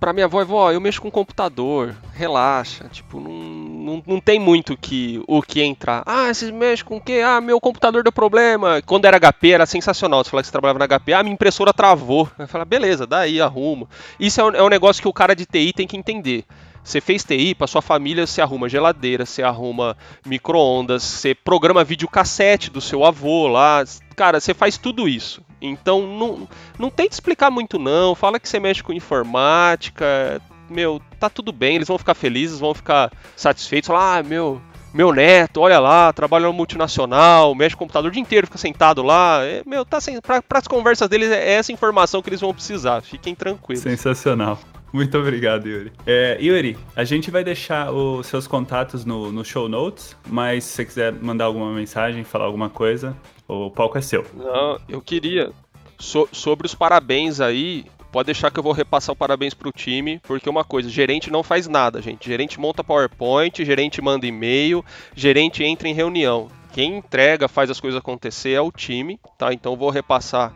Pra minha avó, vó, eu mexo com computador, relaxa, tipo, não, não, não tem muito que, o que entrar. Ah, vocês mexem com o quê? Ah, meu computador deu problema. Quando era HP era sensacional, você falar que você trabalhava na HP, ah, minha impressora travou. Eu falo, beleza, daí arruma. Isso é um, é um negócio que o cara de TI tem que entender. Você fez TI, para sua família você arruma geladeira, você arruma micro-ondas, você programa videocassete do seu avô lá. Cara, você faz tudo isso. Então não, não tenta explicar muito não, fala que você mexe com informática. Meu, tá tudo bem, eles vão ficar felizes, vão ficar satisfeitos. Falar, ah, meu, meu neto, olha lá, trabalha no multinacional, mexe com o computador o dia inteiro, fica sentado lá. É, meu, tá sem, pra, as conversas deles é essa informação que eles vão precisar. Fiquem tranquilos. Sensacional. Muito obrigado, Yuri. É, Yuri, a gente vai deixar os seus contatos no, no show notes, mas se você quiser mandar alguma mensagem, falar alguma coisa, o palco é seu. Não, eu queria. So, sobre os parabéns aí, pode deixar que eu vou repassar o parabéns pro time, porque uma coisa, gerente não faz nada, gente. Gerente monta PowerPoint, gerente manda e-mail, gerente entra em reunião. Quem entrega, faz as coisas acontecer é o time, tá? Então vou repassar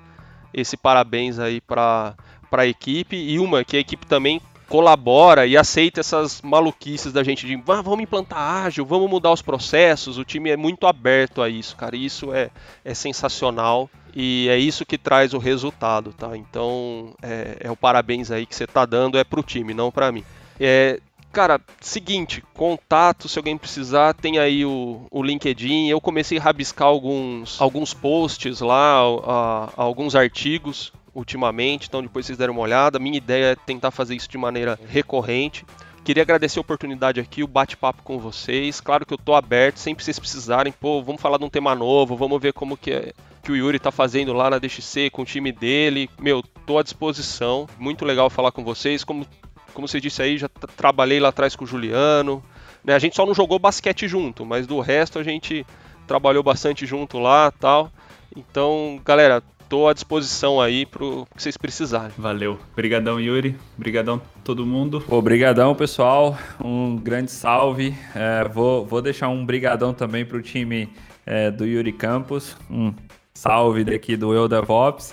esse parabéns aí para para a equipe e uma que a equipe também colabora e aceita essas maluquices da gente de ah, vamos implantar ágil, vamos mudar os processos. O time é muito aberto a isso, cara. Isso é, é sensacional e é isso que traz o resultado, tá? Então é, é o parabéns aí que você tá dando é pro time, não para mim. É, cara, seguinte, contato, se alguém precisar, tem aí o, o LinkedIn. Eu comecei a rabiscar alguns, alguns posts lá, a, a, alguns artigos ultimamente, então depois vocês deram uma olhada. Minha ideia é tentar fazer isso de maneira recorrente. Queria agradecer a oportunidade aqui, o bate-papo com vocês. Claro que eu tô aberto, sempre vocês precisarem, pô, vamos falar de um tema novo, vamos ver como que, é, que o Yuri tá fazendo lá na DXC com o time dele. Meu, tô à disposição. Muito legal falar com vocês. Como, como você disse aí, já trabalhei lá atrás com o Juliano. Né? A gente só não jogou basquete junto, mas do resto a gente trabalhou bastante junto lá tal. Então, galera, Estou à disposição aí pro que vocês precisarem. Valeu. Obrigadão, Yuri. Obrigadão todo mundo. Obrigadão, pessoal. Um grande salve. É, vou, vou deixar um brigadão também pro time é, do Yuri Campos. Um salve daqui do Eu DevOps.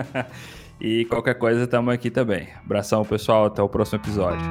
e qualquer coisa, estamos aqui também. Abração, pessoal. Até o próximo episódio.